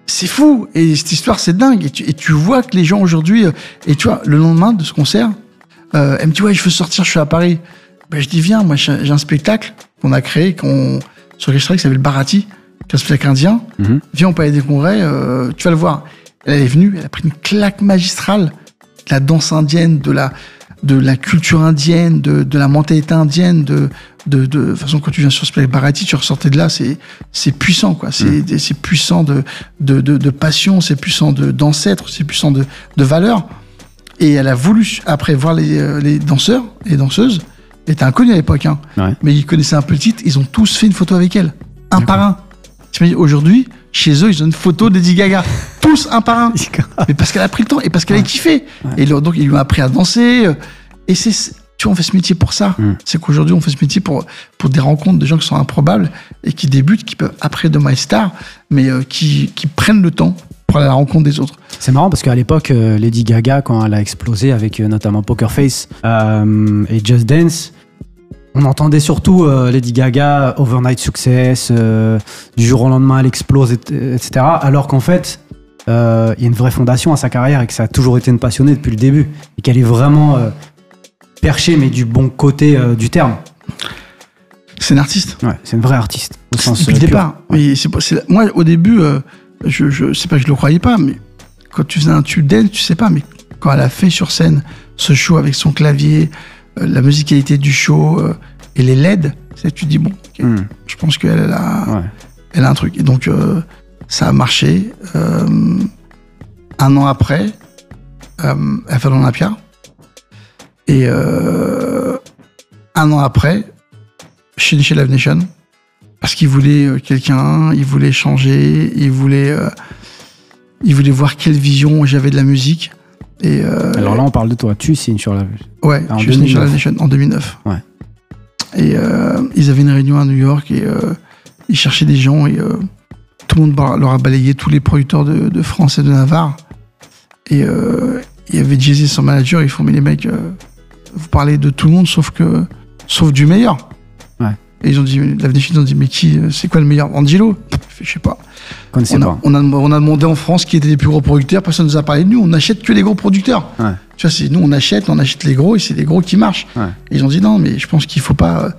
c'est fou. Et cette histoire, c'est dingue. Et tu, et tu, vois que les gens aujourd'hui, euh, et tu vois, le lendemain de ce concert, euh, elle me dit Ouais, je veux sortir, je suis à Paris. Ben, je dis Viens, moi, j'ai un spectacle qu'on a créé, qu'on, sur lequel je travaille, qui s'appelle Barati, qui est un spectacle indien. Mhm. Viens, on peut aller des congrès, euh, tu vas le voir. Elle est venue, elle a pris une claque magistrale de la danse indienne, de la, de la culture indienne, de, de la mentalité indienne, de, de, de, façon quand tu viens sur ce Barati, tu ressortais de là, c'est c'est puissant quoi, c'est mm. c'est puissant de de, de, de passion, c'est puissant de d'ancêtre, c'est puissant de de valeur. Et elle a voulu après voir les, euh, les danseurs, les danseuses, elle était inconnue à l'époque, hein, mais ils connaissaient un peu le titre, ils ont tous fait une photo avec elle, un par un. Aujourd'hui, chez eux, ils ont une photo d'Eddie Gaga. Tous un par un. Mais parce qu'elle a pris le temps et parce qu'elle a kiffé. Et donc, ils lui ont appris à danser. Euh, et c'est, tu vois, on fait ce métier pour ça. Hmm. C'est qu'aujourd'hui, on fait ce métier pour, pour des rencontres de gens qui sont improbables et qui débutent, qui peuvent après de My Star, mais euh, qui, qui prennent le temps pour aller à la rencontre des autres. C'est marrant parce qu'à l'époque, euh, Lady Gaga, quand elle a explosé avec notamment Poker Face et Just Dance, on entendait surtout euh, Lady Gaga, Overnight Success, euh, du jour au lendemain elle explose, etc. Alors qu'en fait, euh, il y a une vraie fondation à sa carrière et que ça a toujours été une passionnée depuis le début et qu'elle est vraiment perchée, mais du bon côté du terme. C'est une artiste. Ouais, c'est une vraie artiste au sens depuis le départ. moi, au début, je, je sais pas, je le croyais pas, mais quand tu faisais un tube d'elle, tu sais pas, mais quand elle a fait sur scène ce show avec son clavier, la musicalité du show euh, et les LED, tu dis bon, hmm. je pense qu'elle a, elle a un truc. Et donc euh, ça a marché. un an après, elle fait l'Olympia. Et un an après, chez chez Live Nation, parce qu'il voulait quelqu'un, il voulait changer, il voulait, il voulait voir quelle vision j'avais de la musique. Et euh, Alors là, on parle de toi. Tu signes sur la. Ouais, en je signé sur la Nation en 2009. Ouais. Et euh, ils avaient une réunion à New York et euh, ils cherchaient des gens et tout le monde leur a balayé tous les producteurs de, de France et de Navarre. Et il y avait Jay-Z, son manager, ils font mais les mecs, vous parlez de tout le monde sauf que sauf du meilleur. Ouais. Et ils ont dit, la ils ont dit mais qui, c'est quoi le meilleur? Angelo? Je sais pas. On a, on, a, demandé en France qui étaient les plus gros producteurs, personne ne nous a parlé de nous, on n'achète que les gros producteurs. Tu vois, nous, on achète, on achète les gros et c'est les gros qui marchent. Et ils ont dit non, mais je pense qu'il faut pas euh,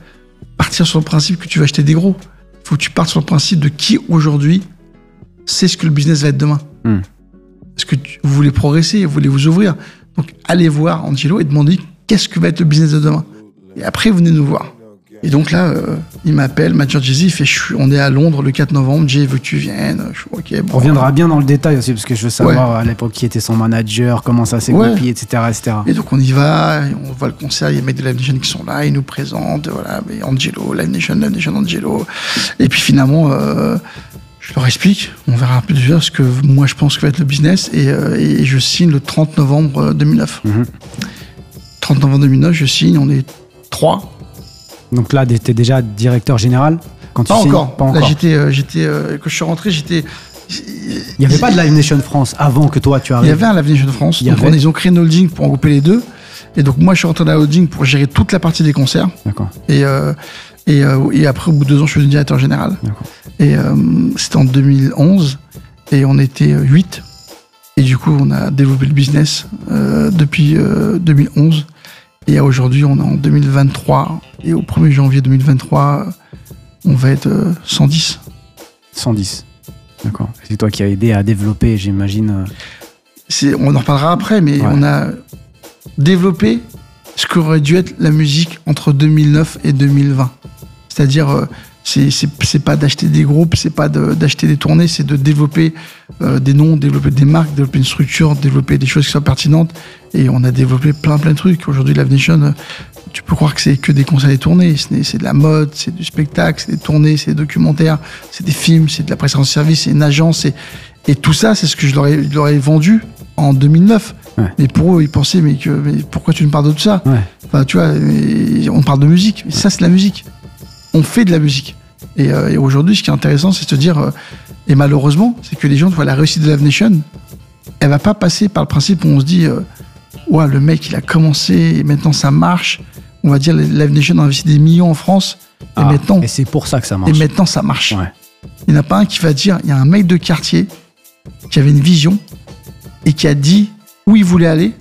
partir sur le principe que tu vas acheter des gros. Il faut que tu partes sur le principe de qui aujourd'hui sait ce que le business va être demain. Hmm. Est-ce que vous voulez progresser, vous voulez vous ouvrir? Donc, allez voir Angelo et demandez qu'est-ce que va être le business de demain? Et après, venez nous voir. Et donc là, euh, il m'appelle, Mathieu Jay-Z, il fait On est à Londres le 4 novembre, Jay veut que tu viennes. Je On reviendra bien dans le détail aussi, parce que je veux savoir à l'époque qui était son manager, comment ça s'est goupillé, etc., etc. Et donc on y va, on voit le concert, il y a les mecs de Live Nation qui sont là, ils nous présentent, voilà, mais Angelo, Live Nation, Live Nation, Angelo. Et puis finalement, euh, je leur explique, on verra un peu plus ce que moi je pense que va être le business, et, euh, je signe le 30 novembre 2009. 30 mhm. novembre 2009, je signe, on est trois donc là, tu étais déjà directeur général quand tu pas, encore. pas encore. Là, j'étais, euh, j'étais, euh, quand je suis rentré, j'étais. Il n'y avait pas de Live Nation France avant que toi tu arrives. Il y avait un Live Nation France. donc ils ont créé une holding pour regrouper les deux. Et donc moi, je suis rentré dans la holding pour gérer toute la partie des concerts. D'accord. Et, euh, et, et, après, au bout de deux ans, je suis devenu directeur général. Et c'était en 2011. Et on était 8. Et du coup, on a développé le business depuis 2011. Et aujourd'hui, on est en 2023. Et au 1er janvier 2023, on va être 110. Euh, 110. D'accord. C'est toi qui as aidé à développer, j'imagine. Euh. On en reparlera après, mais on a développé ce qu'aurait dû être la musique entre 2009 et 2020. C'est-à-dire, euh, c'est pas d'acheter des groupes, c'est pas d'acheter des tournées, c'est de développer euh, des noms, développer des marques, développer une structure, développer des choses qui soient pertinentes. Et on a développé plein plein de trucs. Aujourd'hui, Live Nation, euh, tu peux croire que c'est que des concerts et tournées. C'est de la mode, c'est du spectacle, c'est des tournées, c'est des documentaires, c'est des films, c'est de la prestation de service, c'est une agence. Et, tout ça, c'est ce que je leur, ai, leur ai vendu en 2009. Mais pour eux, ils pensaient, mais, que, mais pourquoi tu ne parles de tout ça? Enfin, Tu vois, on parle de musique. Mais ça, c'est la musique on fait de la musique. Euh, et, aujourd'hui, ce qui est intéressant, c'est de se dire, euh, et malheureusement, c'est que les gens voient la réussite de Live Nation, elle va pas passer par le principe où on se dit, euh, ouais, le mec, il a commencé, et maintenant ça marche. On va dire, Live Nation a investi des millions en France, et ah, maintenant. Et c'est pour ça que ça marche. Et maintenant, ça marche. Il n'y en a pas un qui va dire, il y a un mec de quartier qui avait une vision et qui a dit où il voulait aller,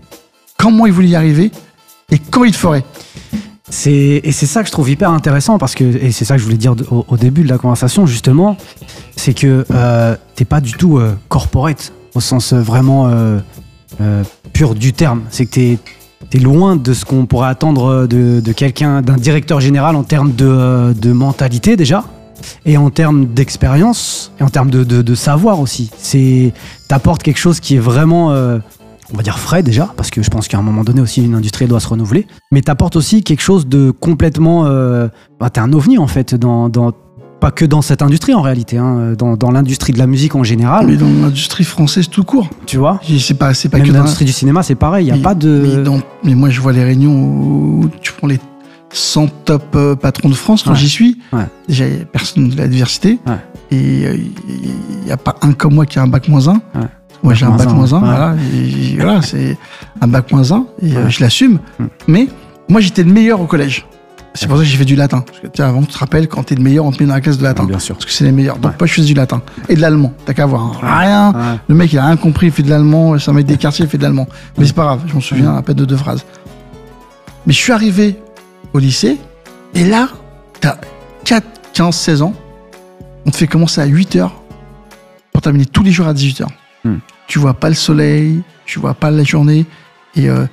comment il voulait y arriver et quand il le ferait. Et c'est ça que je trouve hyper intéressant parce que, et c'est ça que je voulais dire au, début de la conversation justement, c'est que euh, t'es pas du tout euh, corporate au sens euh, vraiment pur du terme. C'est que t'es, es loin de ce qu'on pourrait attendre de, quelqu'un, d'un directeur général en termes de, mentalité déjà, et en termes d'expérience, et en termes de, de savoir aussi. T'apportes quelque chose qui est vraiment on va dire frais déjà, parce que je pense qu'à un moment donné aussi une industrie doit se renouveler, mais t'apportes aussi quelque chose de complètement... Euh, bah, t'es un ovni en fait, dans, pas que dans cette industrie en réalité, hein, dans, l'industrie de la musique en général. Mais dans l'industrie française tout court. Tu vois? C'est pas, c'est pas Même que dans l'industrie du cinéma, c'est pareil, il n'y a pas de... Mais, moi je vois les réunions où tu prends les 100 top euh, patrons de France quand j'y suis. Déjà, il n'y a personne de la diversité. Et euh, il n'y a pas un comme moi qui a un bac moins 1. Moi, j'ai un bac moins 1, voilà, voilà c'est un bac moins 1, et euh, je l'assume. Mm. Mais moi, j'étais le meilleur au collège. C'est pour ça que j'ai fait du latin. Parce que, tiens, avant, tu te rappelles, quand t'es le meilleur, on te met dans la classe de latin. bien sûr. Parce que c'est les meilleurs. Donc, moi, je faisais du latin. Et de l'allemand. T'as qu'à voir. Hein. Rien. Le mec, il a rien compris, il fait de l'allemand. C'est un mec des quartiers, il fait de l'allemand. Mais c'est pas grave, je m'en souviens à peine de deux phrases. Mais je suis arrivé au lycée, et là, t'as 4, 15, 16 ans. On te fait commencer à 8 heures pour terminer tous les jours à 18 heures. Hmm. Tu vois pas le soleil, tu vois pas la journée, et euh,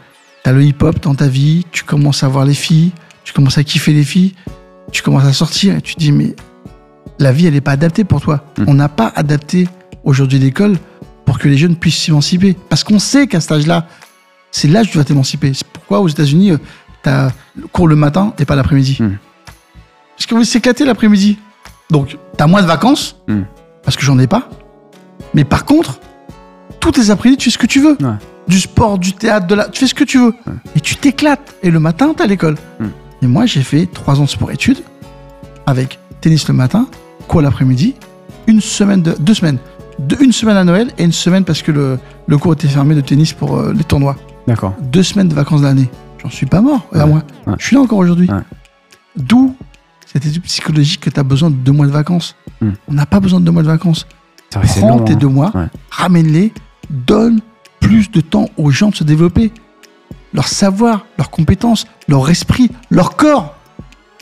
tu as le hip-hop dans ta vie, tu commences à voir les filles, tu commences à kiffer les filles, tu commences à sortir, et tu te dis, mais la vie, elle n'est pas adaptée pour toi. Hmm. On n'a pas adapté aujourd'hui l'école pour que les jeunes puissent s'émanciper. Parce qu'on sait qu'à cet âge-là, c'est l'âge où tu dois t'émanciper. C'est pourquoi aux États-Unis, euh, tu as cours le matin et pas l'après-midi. Hmm. Parce que vous s'éclater l'après-midi. Donc, tu as moins de vacances, parce que j'en ai pas. Mais par contre, toutes les après-midi, tu fais ce que tu veux. Du sport, du théâtre, de la... tu fais ce que tu veux. Et tu t'éclates. Et le matin, t'es à l'école. Et moi, j'ai fait trois ans de sport-études avec tennis le matin, quoi l'après-midi, une semaine, de... deux semaines. De, une semaine à Noël et une semaine parce que le, le cours était fermé de tennis pour euh, les tournois. D'accord. Deux semaines de vacances d'année. J'en suis pas mort, à moi. Je suis là encore aujourd'hui. D'où cette étude psychologique que tu as besoin de deux mois de vacances. Hmm. On n'a pas besoin de deux mois de vacances. Prends tes hein. deux mois, ramène-les, donne plus de temps aux gens de se développer. leur savoir, leurs compétences, leur esprit, leur corps.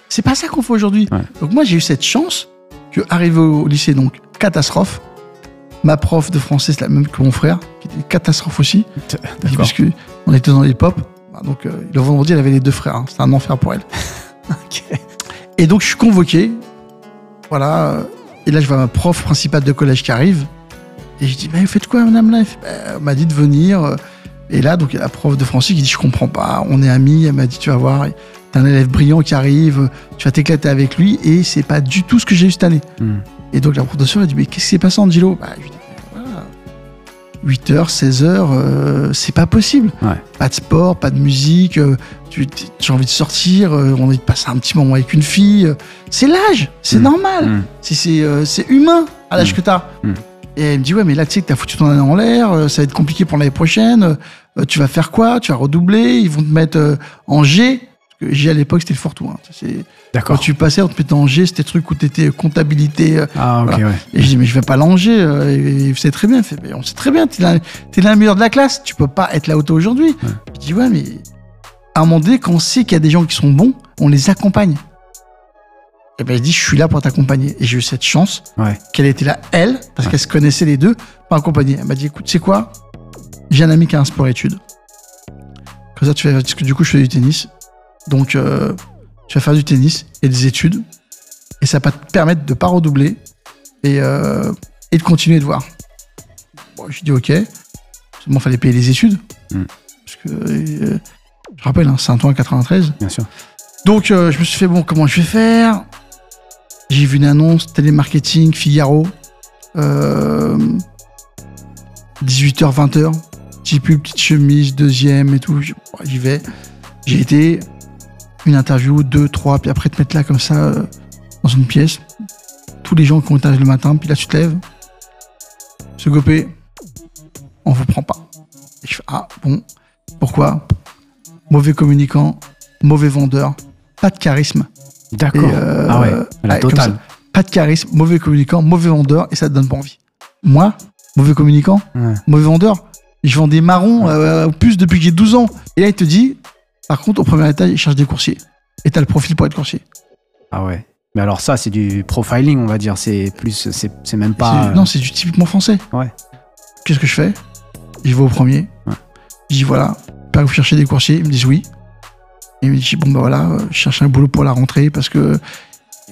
C'est pas ça qu'on fait aujourd'hui. Donc moi, j'ai eu cette chance que, arrivé au lycée, donc, catastrophe. Ma prof de français, c'est la même que mon frère, qui était une catastrophe aussi. Parce on était dans les pop. Bah, donc, euh, le vendredi, elle avait les deux frères. Hein. C'était un enfer pour elle. Et donc, je suis convoqué. Voilà. Et là, je vois ma prof principale de collège qui arrive. Et je dis, mais vous faites quoi, madame là Elle m'a dit de venir. Et là, donc, il y a la prof de français qui dit, je comprends pas, on est amis. Elle m'a dit, tu vas voir, t'as un élève brillant qui arrive, tu vas t'éclater avec lui. Et c'est pas du tout ce que j'ai eu cette année. Hmm. Et donc, la professeure, elle dit, mais qu'est-ce qui s'est passé, Angelo? Bah, je dis, 8h, 16h, c'est pas possible. Pas de sport, pas de musique, euh, j'ai envie de sortir, euh, on a envie de passer un petit moment avec une fille. Euh, c'est l'âge, c'est hmm. normal. Hmm. C'est humain à l'âge que t'as. Et elle me dit, ouais, mais là, tu sais que t'as foutu ton année en l'air, euh, ça va être compliqué pour l'année prochaine. Euh, tu vas faire quoi? Tu vas redoubler Ils vont te mettre euh, en G. Parce que G à l'époque, c'était le fort tout. Hein. D'accord. Quand tu passais, on te mettait en G, c'était truc où t'étais comptabilité. Ah, ok, ouais. Et je dis, mais je vais pas l'Angers. Et savez très bien. Fait, mais on sait très bien, t'es l'un es l'un meilleur de la classe. Tu peux pas être là haut aujourd'hui. Je dis, ouais, mais à un moment donné, quand on sait qu'il y a des gens qui sont bons, on les accompagne. Et ben, je dis, je suis là pour t'accompagner. Et j'ai eu cette chance qu'elle était là, elle, parce qu'elle se connaissait les deux, pour accompagner. Elle m'a dit, écoute, c'est quoi? J'ai un ami qui a un sport-études. Comme ça, tu fais, parce que du coup, je fais du tennis. Donc, euh, tu vas faire du tennis et des études. Et ça va te permettre de ne pas redoubler et, euh, et de continuer de voir. Bon, je dis, ok. il fallait payer les études. Hmm. Parce que, euh, je rappelle, hein, c'est un tour 93. Bien sûr. Donc, je me suis fait, bon, comment je vais faire? J'ai vu une annonce, télémarketing, Figaro. 18h, 20h. Petit pull, petite chemise, deuxième et tout. J'y vais. J'ai été une interview, deux, trois, puis après te mettre là comme ça, euh, dans une pièce. Tous les gens qui ont été le matin, puis là tu te lèves. Se goper, on vous prend pas. Je fais, ah bon, pourquoi? Mauvais communicant, mauvais vendeur, pas de charisme. D'accord. Euh, ah ouais, la totale. Pas de charisme, mauvais communicant, mauvais vendeur, et ça te donne pas envie. Moi, mauvais communicant, mauvais vendeur, je vends des marrons euh, au plus depuis que j'ai 12 ans. Et là, il te dit, par contre, au premier étage, il cherche des coursiers. Et t'as le profil pour être coursier. Ah ouais. Mais alors ça, c'est du profiling, on va dire. C'est plus, c'est même pas. Non, c'est du typiquement français. Ouais. Qu'est-ce que je fais? Je vais au premier. Je dis voilà, pas vous cherchez des coursiers. Ils me disent oui. Et il me dit, bon, ben voilà, je cherche un boulot pour la rentrée parce que.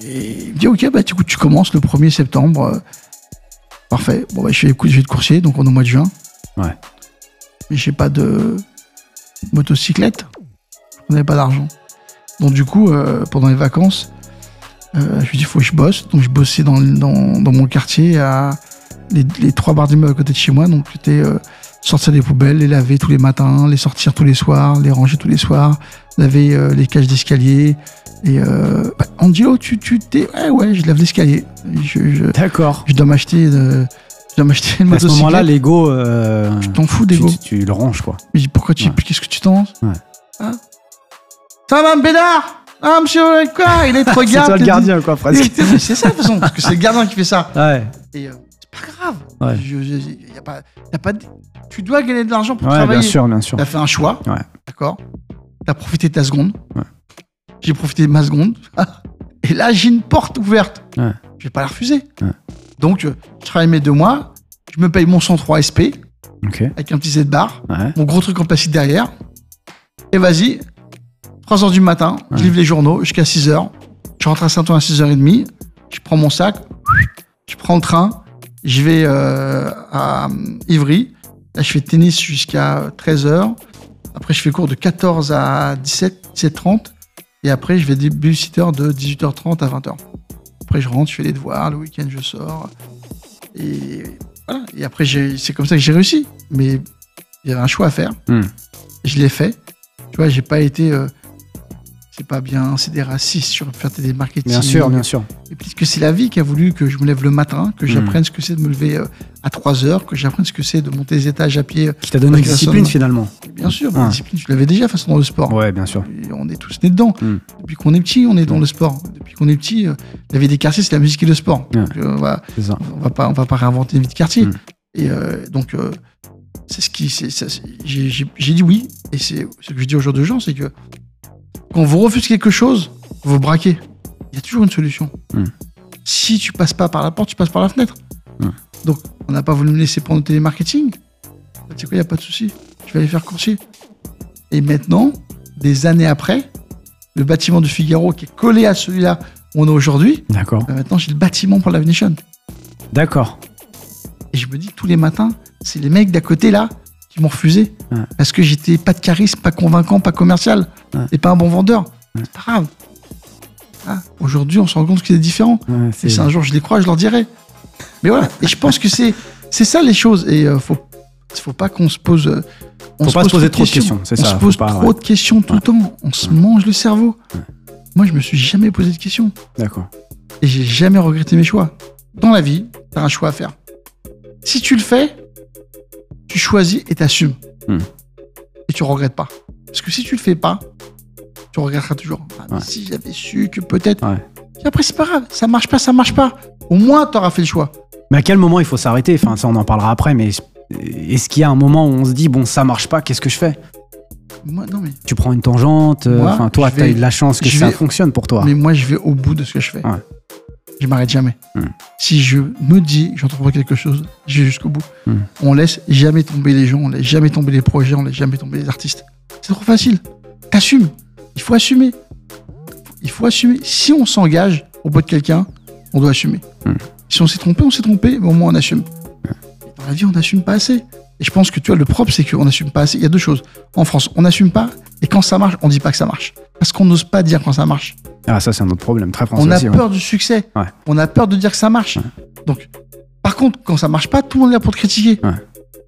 Et il me dit, ok, bah, écoute, tu commences le 1er septembre. Parfait. Bon, bah, je fais, écoute, je vais te coursier, donc on est au mois de juin. Ouais. Mais j'ai pas de motocyclette. On n'avait pas d'argent. Donc, du coup, euh, pendant les vacances, euh, je lui dis, il faut que je bosse. Donc, je bossais dans, dans, dans mon quartier, à les, les trois bars d'immeuble à côté de chez moi. Donc, j'étais. Euh, sortir des poubelles, les laver tous les matins, les sortir tous les soirs, les ranger tous les soirs, laver euh, les cages d'escalier. Et euh, bah, Angelo, tu tu t'es ouais ouais, je lave l'escalier. D'accord. Je dois m'acheter euh, je dois m'acheter une À ce moment-là, l'ego. Euh, je t'en fous d'ego. Tu, tu, le ranges quoi. Mais pourquoi tu qu'est-ce que tu t'en ouais. ah. Ça va, Bédard ah, monsieur, quoi Il est trop C'est toi le gardien, quoi, presque. C'est ça, de toute façon, parce que c'est le gardien qui fait ça. Ouais. Et euh, c'est pas grave. Ouais. y a pas, y a pas tu dois gagner de l'argent pour ouais, travailler. bien sûr, bien sûr. T'as fait un choix. Ouais. D'accord T'as profité de ta seconde. J'ai profité de ma seconde. Et là, j'ai une porte ouverte. Je vais pas la refuser. Donc, je travaille mes deux mois. Je me paye mon 103 SP. Okay. Avec un petit Z-bar. Mon gros truc en plastique derrière. Et vas-y. 3 h du matin. Je livre les journaux jusqu'à 6 h. Je rentre à Saint-Ouen à 6h30. Je prends mon sac. Je prends le train. Je vais euh, à Ivry. Là, je fais tennis jusqu'à 13h. Après, je fais cours de 14 à 17, 17h30. Et après, je vais babysitter de 18h30 à 20h. Après, je rentre, je fais les devoirs. Le week-end, je sors. Et voilà. Et après, c'est comme ça que j'ai réussi. Mais il y avait un choix à faire. Hmm. Je l'ai fait. Tu vois, j'ai pas été. Euh, c'est pas bien, c'est des racistes sur faire des marketing. Bien sûr, bien sûr. Et puis que c'est la vie qui a voulu que je me lève le matin, que j'apprenne ce que c'est de me lever euh, à 3 heures, que j'apprenne ce que c'est de monter les étages à pied. Qui t'a donné une discipline finalement. Bien sûr, la discipline, tu l'avais déjà façon dans le sport. Ouais, bien sûr. on est tous nés dedans. Hmm. Depuis qu'on est petit, on est dans le sport. Depuis qu'on est petit, euh, la vie des quartiers, c'est la musique et le sport. Donc, euh, on, va, on va pas, on va pas réinventer la vie de quartier. Hmm. Et donc, c'est ce qui. J'ai dit oui, et c'est ce que je dis aux gens, c'est que quand vous refusez quelque chose, vous braquez. Il y a toujours une solution. Hmm. Si tu passes pas par la porte, tu passes par la fenêtre. Hmm. Donc, on n'a pas voulu me laisser prendre le télémarketing. Tu sais quoi, il n'y a pas de souci. Je vais aller faire coursier. Et maintenant, des années après, le bâtiment de Figaro qui est collé à celui-là où on est aujourd'hui. D'accord. Bah, maintenant, j'ai le bâtiment pour la D'accord. Et je me dis tous les matins, c'est les mecs d'à côté là qui m'ont refusé. Parce que j'étais pas de charisme, pas convaincant, pas commercial. Et pas un bon vendeur. C'est pas grave. Ah, aujourd'hui, on se rend compte que c'est différent. et si un jour je les crois, je leur dirai. Mais voilà. et je pense que c'est c'est ça les choses. Et euh, faut faut pas qu'on se pose. Euh, on faut se pas se poser trop de questions. on se pose trop de questions tout le temps. On se mange le cerveau. Moi, je me suis jamais posé de questions. D'accord. Et j'ai jamais regretté mes choix. Dans la vie, tu as un choix à faire. Si tu le fais, tu choisis et t'assumes. Hmm. Et tu regrettes pas. Parce que si tu le fais pas, tu regretteras toujours. Ah, si j'avais su que peut-être. Et après, c'est pas grave. Ça marche pas, ça marche pas. Au moins, tu auras fait le choix. Mais à quel moment il faut s'arrêter? Enfin, ça, on en parlera après, mais est-ce qu'il y a un moment où on se dit, bon, ça marche pas, qu'est-ce que je fais? Moi, non, mais... Tu prends une tangente, euh, enfin, toi, tu as eu de la chance que ça fonctionne pour toi. Mais moi, je vais au bout de ce que je fais. Je m'arrête jamais. Hmm. Si je me dis, j'entreprends quelque chose, je vais jusqu'au bout. Hmm. On laisse jamais tomber les gens, on laisse jamais tomber les projets, on laisse jamais tomber les artistes. C'est trop facile. T'assumes. Il faut assumer. Il faut assumer. Si on s'engage au bout de quelqu'un, on doit assumer. Hmm. Si on s'est trompé, on s'est trompé, mais au moins on assume. Dans la vie, on n'assume pas assez. Et je pense que tu vois, le propre, c'est qu'on n'assume pas assez. Il y a deux choses. En France, on n'assume pas, et quand ça marche, on dit pas que ça marche. Parce qu'on n'ose pas dire quand ça marche. Ah, ça, c'est un autre problème, très français. On a peur du succès. On a peur de dire que ça marche. Donc, par contre, quand ça marche pas, tout le monde est là pour te critiquer.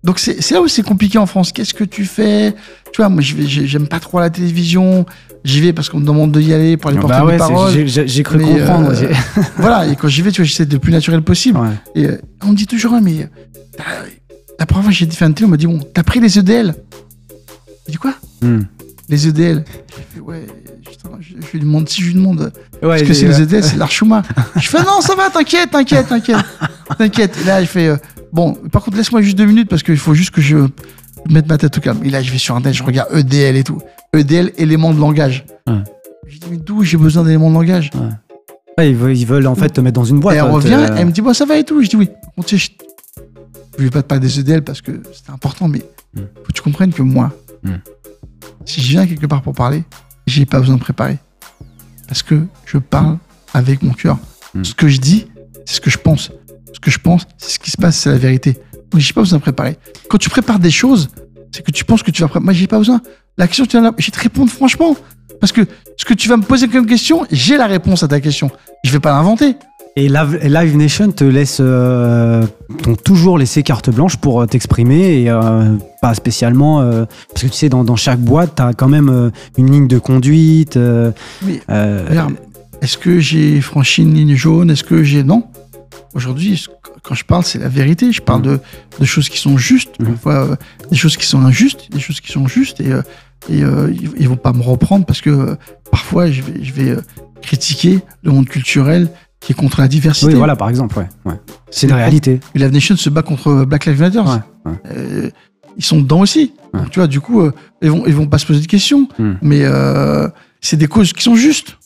Donc, c'est là où c'est compliqué en France. Qu'est-ce que tu fais? Tu vois, moi, j'aime pas trop la télévision. J'y vais parce qu'on me demande d'y aller pour aller porter bah des paroles. J'ai cru comprendre. Euh, voilà, et quand j'y vais, tu vois, j'essaie de le plus naturel possible. Et euh, on me dit toujours, mais la première fois que j'ai fait un télé, on m'a dit, bon, t'as pris les EDL Je dis quoi? Hmm. Les EDL. Fait, ouais, je, lui demande, si je lui demande ouais, ce que c'est les EDL, c'est l'archuma. je fais, non, ça va, t'inquiète, t'inquiète, t'inquiète. T'inquiète. Et là, je fais, euh, bon, par contre, laisse-moi juste deux minutes parce qu'il faut juste que je mette ma tête au calme. Et là, je vais sur Internet, je regarde EDL et tout. EDL, éléments de langage. Je dis, mais d'où j'ai besoin d'éléments de langage? Ils, veulent, en fait te mettre dans une boîte. Et elle revient, elle me dit, bon, ça va et tout. Je dis, oui. Je vais pas te parler des EDL parce que c'est important, mais il hmm. faut que tu comprennes que moi, hmm. Si je viens quelque part pour parler, j'ai pas besoin de préparer. Parce que je parle avec mon cœur. Hmm. Ce que je dis, c'est ce que je pense. Ce que je pense, c'est ce qui se passe, c'est la vérité. Donc j'ai pas besoin de préparer. Quand tu prépares des choses, c'est que tu penses que tu vas préparer. Moi, j'ai pas besoin. La question, tu là, je vais te répondre franchement. Parce que ce que tu vas me poser comme question, j'ai la réponse à ta question. Je vais pas l'inventer. Et Live Nation te laisse euh, toujours laissé carte blanche pour euh, t'exprimer et euh, pas spécialement parce que tu sais dans, dans chaque boîte tu as quand même une ligne de conduite. oui. Est-ce que j'ai franchi une ligne jaune? Est-ce que j'ai non Aujourd'hui, quand je parle, c'est la vérité. Je parle mmh. de, de, choses qui sont justes, mmh. des choses qui sont injustes, des choses qui sont justes et, et ils, vont pas me reprendre parce que parfois je vais, je vais critiquer le monde culturel qui est contre la diversité. Oui, voilà, par exemple, ouais. C'est une réalité. Et la Nation se bat contre Black Lives Matter. Euh, ils sont dedans aussi. tu vois, du coup, euh, ils vont, ils vont pas se poser de questions. Hmm. Mais euh, c'est des causes qui sont justes.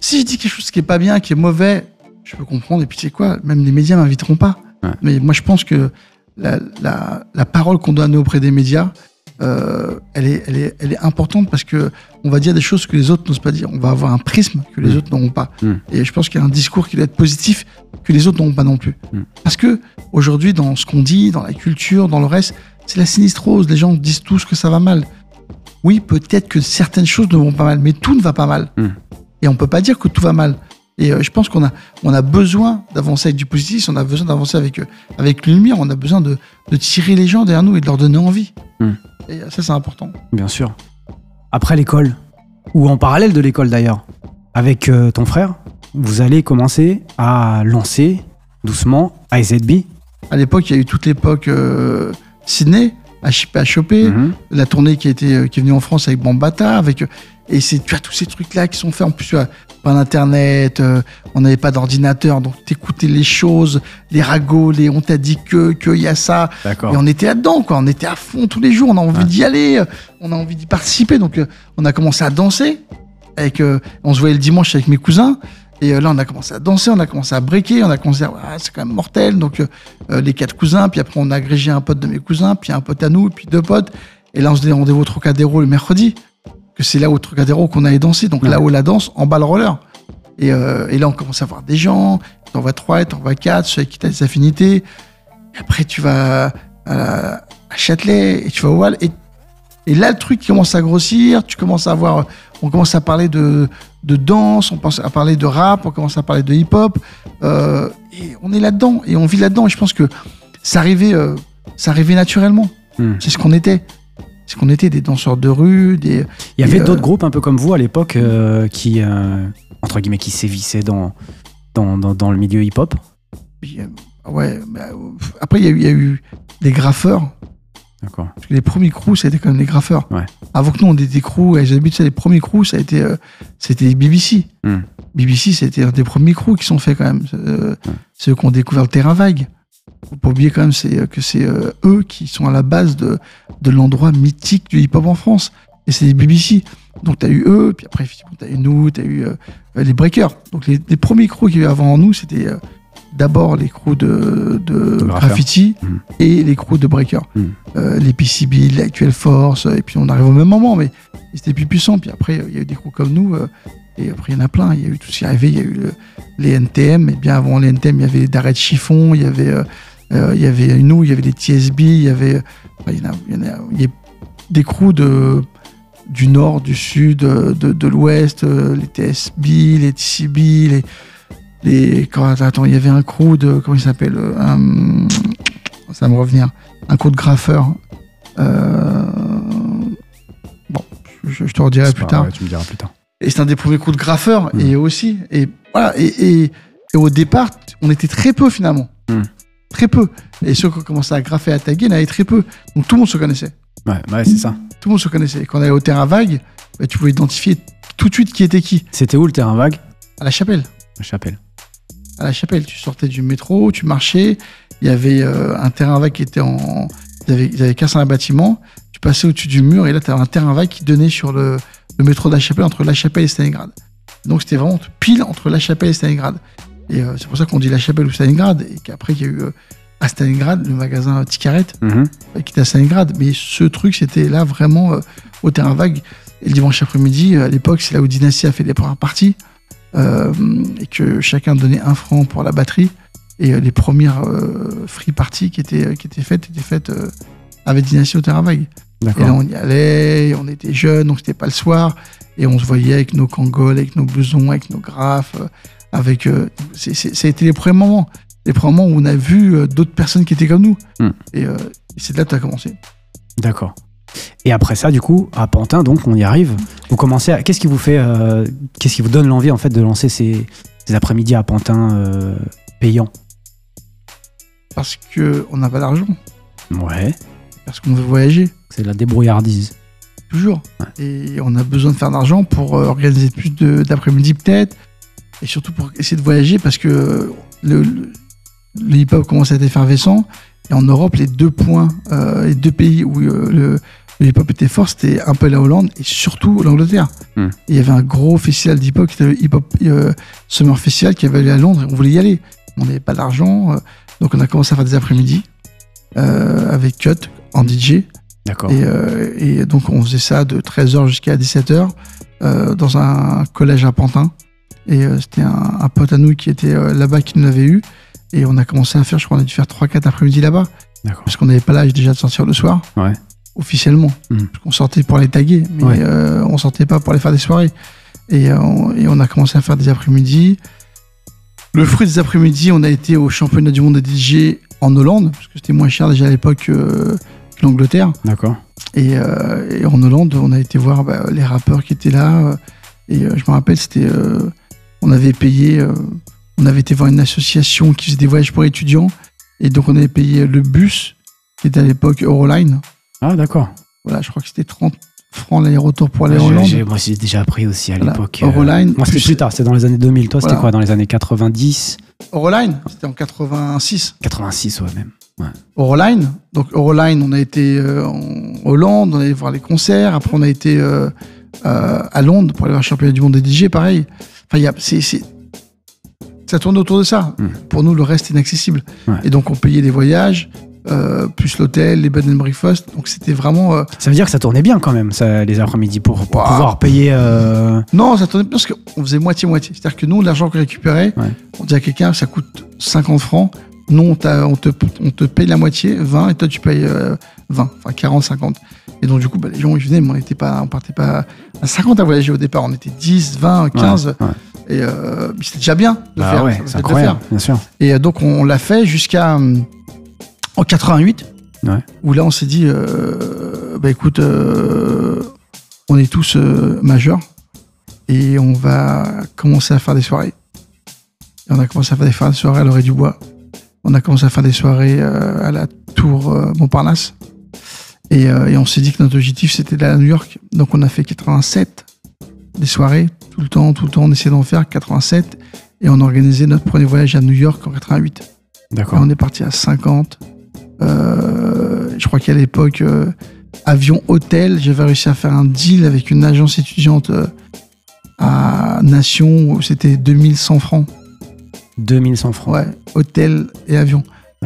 Si je dis quelque chose qui est pas bien, qui est mauvais, je peux comprendre. Et puis, tu sais quoi, même les médias m'inviteront pas. Mais moi, je pense que la, la, la parole qu'on doit donner auprès des médias, euh, elle, est, elle, est, elle est importante parce que on va dire des choses que les autres n'osent pas dire. On va avoir un prisme que les mm. autres n'auront pas. Mm. Et je pense qu'il y a un discours qui doit être positif que les autres n'auront pas non plus. Mm. Parce que aujourd'hui, dans ce qu'on dit, dans la culture, dans le reste, c'est la sinistrose. Les gens disent tous que ça va mal. Oui, peut-être que certaines choses ne vont pas mal, mais tout ne va pas mal. Et on peut pas dire que tout va mal. Et euh, je pense qu'on a, on a besoin d'avancer avec du positif, on a besoin d'avancer avec, euh, avec lumière, on a besoin de, de, tirer les gens derrière nous et de leur donner envie. Et ça, c'est important. Bien sûr. Après l'école, ou en parallèle de l'école d'ailleurs, avec euh, ton frère, vous allez commencer à lancer doucement AZB. À l'époque, il y a eu toute l'époque euh, Sydney, à, à choper, mhm. la tournée qui, euh, qui est venue en France avec Bambata, avec, Et c'est, tu as tous ces trucs-là qui sont faits. En plus, tu as pas d'internet, euh, on n'avait pas d'ordinateur, donc t'écoutais les choses, les ragots, les on t'a dit que, qu'il y a ça. Et on était là-dedans, quoi. On était à fond tous les jours, on a envie d'y aller, on a envie d'y participer. Donc, euh, on a commencé à danser. Avec, euh, on se voyait le dimanche avec mes cousins. Et là, on a commencé à danser, on a commencé à breaker, on a commencé à ah, c'est quand même mortel. Donc, les quatre cousins, puis après, on a agrégé un pote de mes cousins, puis un pote à nous, puis deux potes. Et là, on se donnait rendez-vous au Trocadéro le mercredi que c'est là au Trocadéro qu'on allait danser. Donc là où la danse, en bas le roller. Et, euh, et, là, on commence à voir des gens. T'en vas trois, t'en vas quatre, ceux avec qui t'as des affinités. Et après, tu vas à, Châtelet et tu vas au Wall. Et, et, là, le truc commence à grossir. Tu commences à voir. On commence à parler de, de danse, on commence à parler de rap, on commence à parler de hip-hop. Euh, et on est là-dedans et on vit là-dedans. Et je pense que ça arrivait, euh, ça arrivait naturellement. Hmm. C'est ce qu'on était. C'est qu'on était des danseurs de rue. Des, Il y avait d'autres groupes un peu comme vous à l'époque qui, entre guillemets, qui sévissait dans, dans, dans, le milieu hip-hop Ouais, bah, après, il y, y, a eu des graffeurs. D'accord. Les premiers crews, c'était quand même des graffeurs. Ouais. Avant que nous, on était des crews, et j'habite les premiers crews, ça a été, euh, c'était BBC. Hmm. BBC, c'était un des premiers crews qui sont faits quand même. Euh, Ceux qui ont découvert le terrain vague. Faut pas oublier quand même c'est, que c'est euh, eux qui sont à la base de, de l'endroit mythique du hip-hop en France. Et c'est des BBC. Donc, tu as eu eux, puis après, effectivement, tu as eu nous, tu as eu euh, les breakers. Donc, les, premiers crews qu'il y a eu avant nous, c'était euh, d'abord les crews de, de graffiti mmh. et les crews de breakers. Mmh. Euh, les PCB, l'Actual Force, et puis on arrive au même moment, mais c'était plus puissant. Puis après, il y a eu des crews comme nous, et après, il y en a plein. Il y a eu tout ce qui est arrivé, il y a eu les NTM, et bien avant les NTM, il y avait d'arrêt de chiffon, il y avait, il y avait nous, il y avait les TSB, il y avait, il y, en a, il y a des crews de du nord, du sud, euh, de, de l'ouest, euh, les TSB, les TCB, les, les attends, il y avait un crew de comment il s'appelle euh, un, ça me revient un crew de graffeurs. bon, je, te redirai plus tard. tu me diras plus tard. Et c'est un des premiers crews de graffeurs mm. et aussi et voilà et, et, au départ on était très peu finalement. Mm. Très peu. Et ceux qui ont commencé à graffer à taguer, il y en avait très peu. Donc tout le monde se connaissait. Ouais, ouais c'est ça. Tout le monde se connaissait. Et quand on allait au terrain vague, bah, tu pouvais identifier tout de suite qui était qui. C'était où le terrain vague? À la chapelle. La chapelle. À la chapelle. Tu sortais du métro, tu marchais. Il y avait euh, un terrain vague qui était en. Ils avaient, ils avaient cassé un bâtiment. Tu passais au-dessus du mur et là, tu avais un terrain vague qui donnait sur le, le, métro de la chapelle entre la chapelle et Stalingrad. Donc c'était vraiment pile entre la chapelle et Stalingrad. Et euh, c'est pour ça qu'on dit la chapelle ou Stalingrad. Et qu'après, il y a eu. Euh, à Stalingrad, le magasin Ticaret, mhm. euh, qui était à Stalingrad. Mais ce truc, c'était là vraiment euh, au terrain vague. Et le dimanche après-midi, à l'époque, c'est là où Dynasty a fait les premières parties. et que chacun donnait un franc pour la batterie. Et les premières free parties qui étaient, qui étaient faites étaient faites avec Dynasty au terrain vague. Et là, on y allait, on était jeunes, donc c'était pas le soir. Et on se voyait avec nos kangols, avec nos blousons, avec nos graphes. Avec, ça a été les premiers moments les premiers moments où on a vu euh, d'autres personnes qui étaient comme nous. Hmm. Euh, et, c'est là que tu as commencé. D'accord. Et après ça, du coup, à Pantin, donc, on y arrive. Vous commencez à. Qu'est-ce qui vous fait. Euh, qu'est-ce qui vous donne l'envie, en fait, de lancer ces, après-midi à Pantin payants? Parce qu'on n'a pas d'argent. Ouais. Parce qu'on veut voyager. C'est la débrouillardise. Toujours. Et on a besoin de faire d'argent pour organiser plus d'après-midi, peut-être. Et surtout pour essayer de voyager parce que le le hip-hop commence à être effervescent. Et en Europe, les deux points, euh, les deux pays où euh, le, hip-hop était fort, c'était un peu la Hollande et surtout l'Angleterre. Hmm. Il y avait un gros festival d'hip-hop qui était le Hip-Hop euh, Summer Festival qui avait lieu à Londres et on voulait y aller. On n'avait pas d'argent, donc on a commencé à faire des après-midi avec Cut en DJ. D'accord. Et, donc on faisait ça de 13h jusqu'à 17h dans un collège à Pantin. Et c'était un, un, pote à nous qui était là-bas qui nous l'avait eu. Et on a commencé à faire, je crois, on a dû faire 3-4 après-midi là-bas. Parce qu'on n'avait pas l'âge déjà de sortir le soir. Ouais. Officiellement. Hmm. Parce qu'on sortait pour aller taguer, mais euh, on sortait pas pour aller faire des soirées. Et, euh, on, et on a commencé à faire des après-midi. Le fruit des après-midi, on a été au championnat du monde de DJ en Hollande, parce que c'était moins cher déjà à l'époque que l'Angleterre. D'accord. Et, euh, et, en Hollande, on a été voir bah, les rappeurs qui étaient là. Et je me rappelle, c'était. On avait payé on avait été voir une association qui faisait des voyages pour étudiants. Et donc, on avait payé le bus, qui était à l'époque Euroline. Ah, d'accord. Voilà, je crois que c'était 30 francs l'aller-retour pour aller en Hollande. Moi, j'ai déjà pris aussi à l'époque. Euroline. moi, c'était plus tard, c'était dans les années 2000. Toi, c'était quoi Dans les années 90 Euroline, c'était en 86. 86, ouais, même. Ouais. Euroline. Donc, Euroline, on a été en Hollande, on allait voir les concerts. Après, on a été à Londres pour aller voir le championnat du monde des DJ, pareil. Enfin, y a, c'est, ça tourne autour de ça. Hmm. Pour nous, le reste est inaccessible. Et donc, on payait les voyages, euh, plus l'hôtel, les bed and breakfast. Donc, c'était vraiment. Euh, ça veut dire que ça tournait bien quand même, ça, les après-midi, pour, pouvoir payer. Euh, non, ça tournait bien parce qu'on faisait moitié-moitié. C'est-à-dire que nous, l'argent qu'on récupérait, on disait à quelqu'un, ça coûte 50 francs. Nous, on, on, te, on te paye la moitié, 20, et toi, tu payes 20, enfin 40, 50. Et donc, du coup, bah, les gens, ils venaient, mais on n'était pas, on partait pas à 50 à voyager au départ. On était 10, 20, 15. Et euh, c'était déjà bien de bah faire. Ouais, c'est incroyable, bien sûr. Et euh, donc, on, l'a fait jusqu'à euh, en 88, ouais. où là, on s'est dit, euh, bah écoute, on est tous majeurs et on va commencer à faire des soirées. Et on a commencé à faire des soirées à l'Orée du Bois. On a commencé à faire des soirées à la Tour Montparnasse. Et, et, on s'est dit que notre objectif, c'était d'aller à New York. Donc, on a fait 87 des soirées tout le temps, tout le temps, on essayait d'en faire 87 et on organisait notre premier voyage à New York en 88. D'accord. On est parti à 50. Euh, je crois qu'à l'époque, euh, avion hôtel, j'avais réussi à faire un deal avec une agence étudiante euh, à Nation où c'était 2100 francs. 2100 francs. Ouais, hôtel et avion.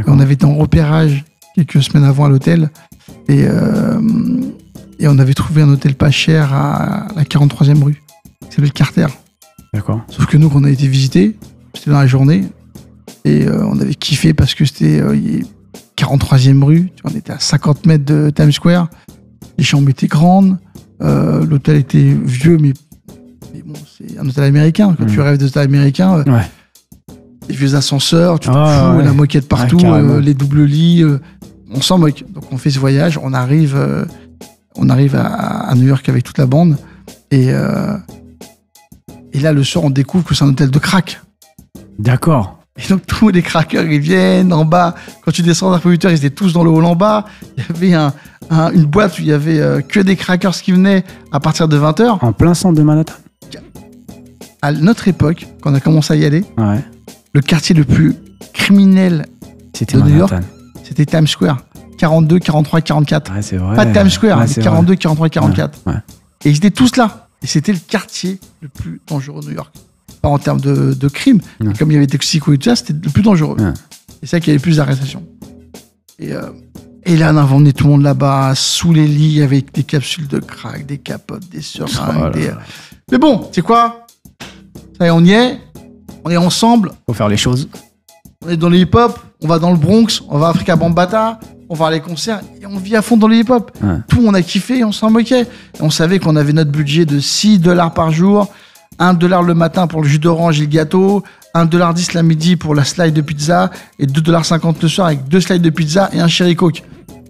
On avait été en repérage quelques semaines avant à l'hôtel et, et on avait trouvé un hôtel pas cher à la 43e rue qui s'appelle Carter. D'accord. Sauf que nous, on a été visiter, c'était dans la journée, et euh, on avait kiffé parce que c'était 43e euh, rue, on était à 50 mètres de Times Square, les chambres étaient grandes, euh, l'hôtel était vieux, mais, bon, c'est un hôtel américain. Quand tu mmh. rêves d'hôtel américain, ouais. les vieux ascenseurs, tu te ah, fous, la moquette partout, les doubles lits, on s'en moque. Donc on fait ce voyage, on arrive, on arrive à, à, New York avec toute la bande, et et là, le soir, on découvre que c'est un hôtel de crack. D'accord. Et donc, tous les crackers, ils viennent en bas. Quand tu descends d'un peu ils étaient tous dans le hall en bas. Il y avait une boîte où il y avait euh, que des crackers qui venaient à partir de 20h. En plein centre de Manhattan À notre époque, quand on a commencé à y aller, le quartier le plus criminel de New York, c'était Times Square. 42, 43, 44. Pas de Times Square, 42, 43, 44. Et ils étaient tous là. Et c'était le quartier le plus dangereux de New York. Pas en termes de, de crime, mais comme il y avait Toxico et tout ça, c'était le plus dangereux. Et c'est ça qu'il y avait plus d'arrestations. Et, euh, et là, on a emmené tout le monde là-bas, sous les lits, avec des capsules de crack, des capotes, des seringues. Oh mais bon, c'est quoi? Ça y est, on y est. On est ensemble. Faut faire les choses. On est dans le hip-hop, on va dans le Bronx, on va à Africa Bambata, on va à les concerts et on vit à fond dans le hip-hop. Tout, on a kiffé, on s'en moquait. on savait qu'on avait notre budget de 6 dollars par jour, 1 dollar le matin pour le jus d'orange et le gâteau, 1 dollar 10 la midi pour la slide de pizza et 2 dollars 50 le soir avec deux slides de pizza et un cherry coke.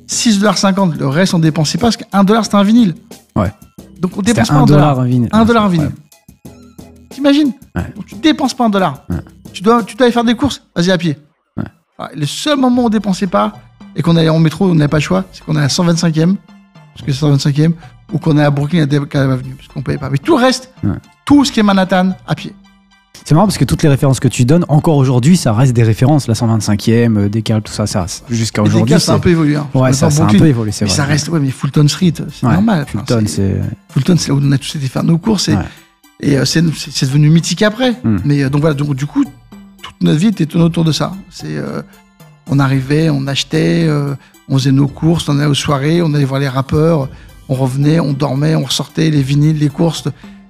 6 dollars 50, le reste on dépensait pas parce qu'un dollar c'était un vinyle. Ouais. Donc on dépense pas un dollar. Un vinyle. Un dollar un vinyle. T'imagines Donc tu dépenses pas un dollar. Tu dois, tu dois aller faire des courses, vas-y à pied. Le seul moment où on dépensait pas, et qu'on allait en métro, on n'avait pas le choix, c'est qu'on est à 125e, parce que c'est 125e, ou qu'on est à Brooklyn à Debcala Avenue, parce qu'on payait pas. Mais tout le reste, tout ce qui est Manhattan, à pied. C'est marrant parce que toutes les références que tu donnes, encore aujourd'hui, ça reste des références. La 125e, euh, Decal, tout ça, ça jusqu'à aujourd'hui. ça a un peu évolué. Hein. Ouais, ça, a un peu évolué, c'est vrai. Mais ça reste, ouais, mais Fulton Street, c'est normal. Fulton, c'est. Fulton, c'est là où on a tous été faire nos courses. Et, et euh, c'est devenu mythique après. Hmm. Mais euh, donc voilà, donc, du coup, toute notre vie était tournée autour de ça. C'est on arrivait, on achetait, euh, on faisait nos courses, on allait aux soirées, on allait voir les rappeurs, on revenait, on dormait, on ressortait les vinyles, les courses.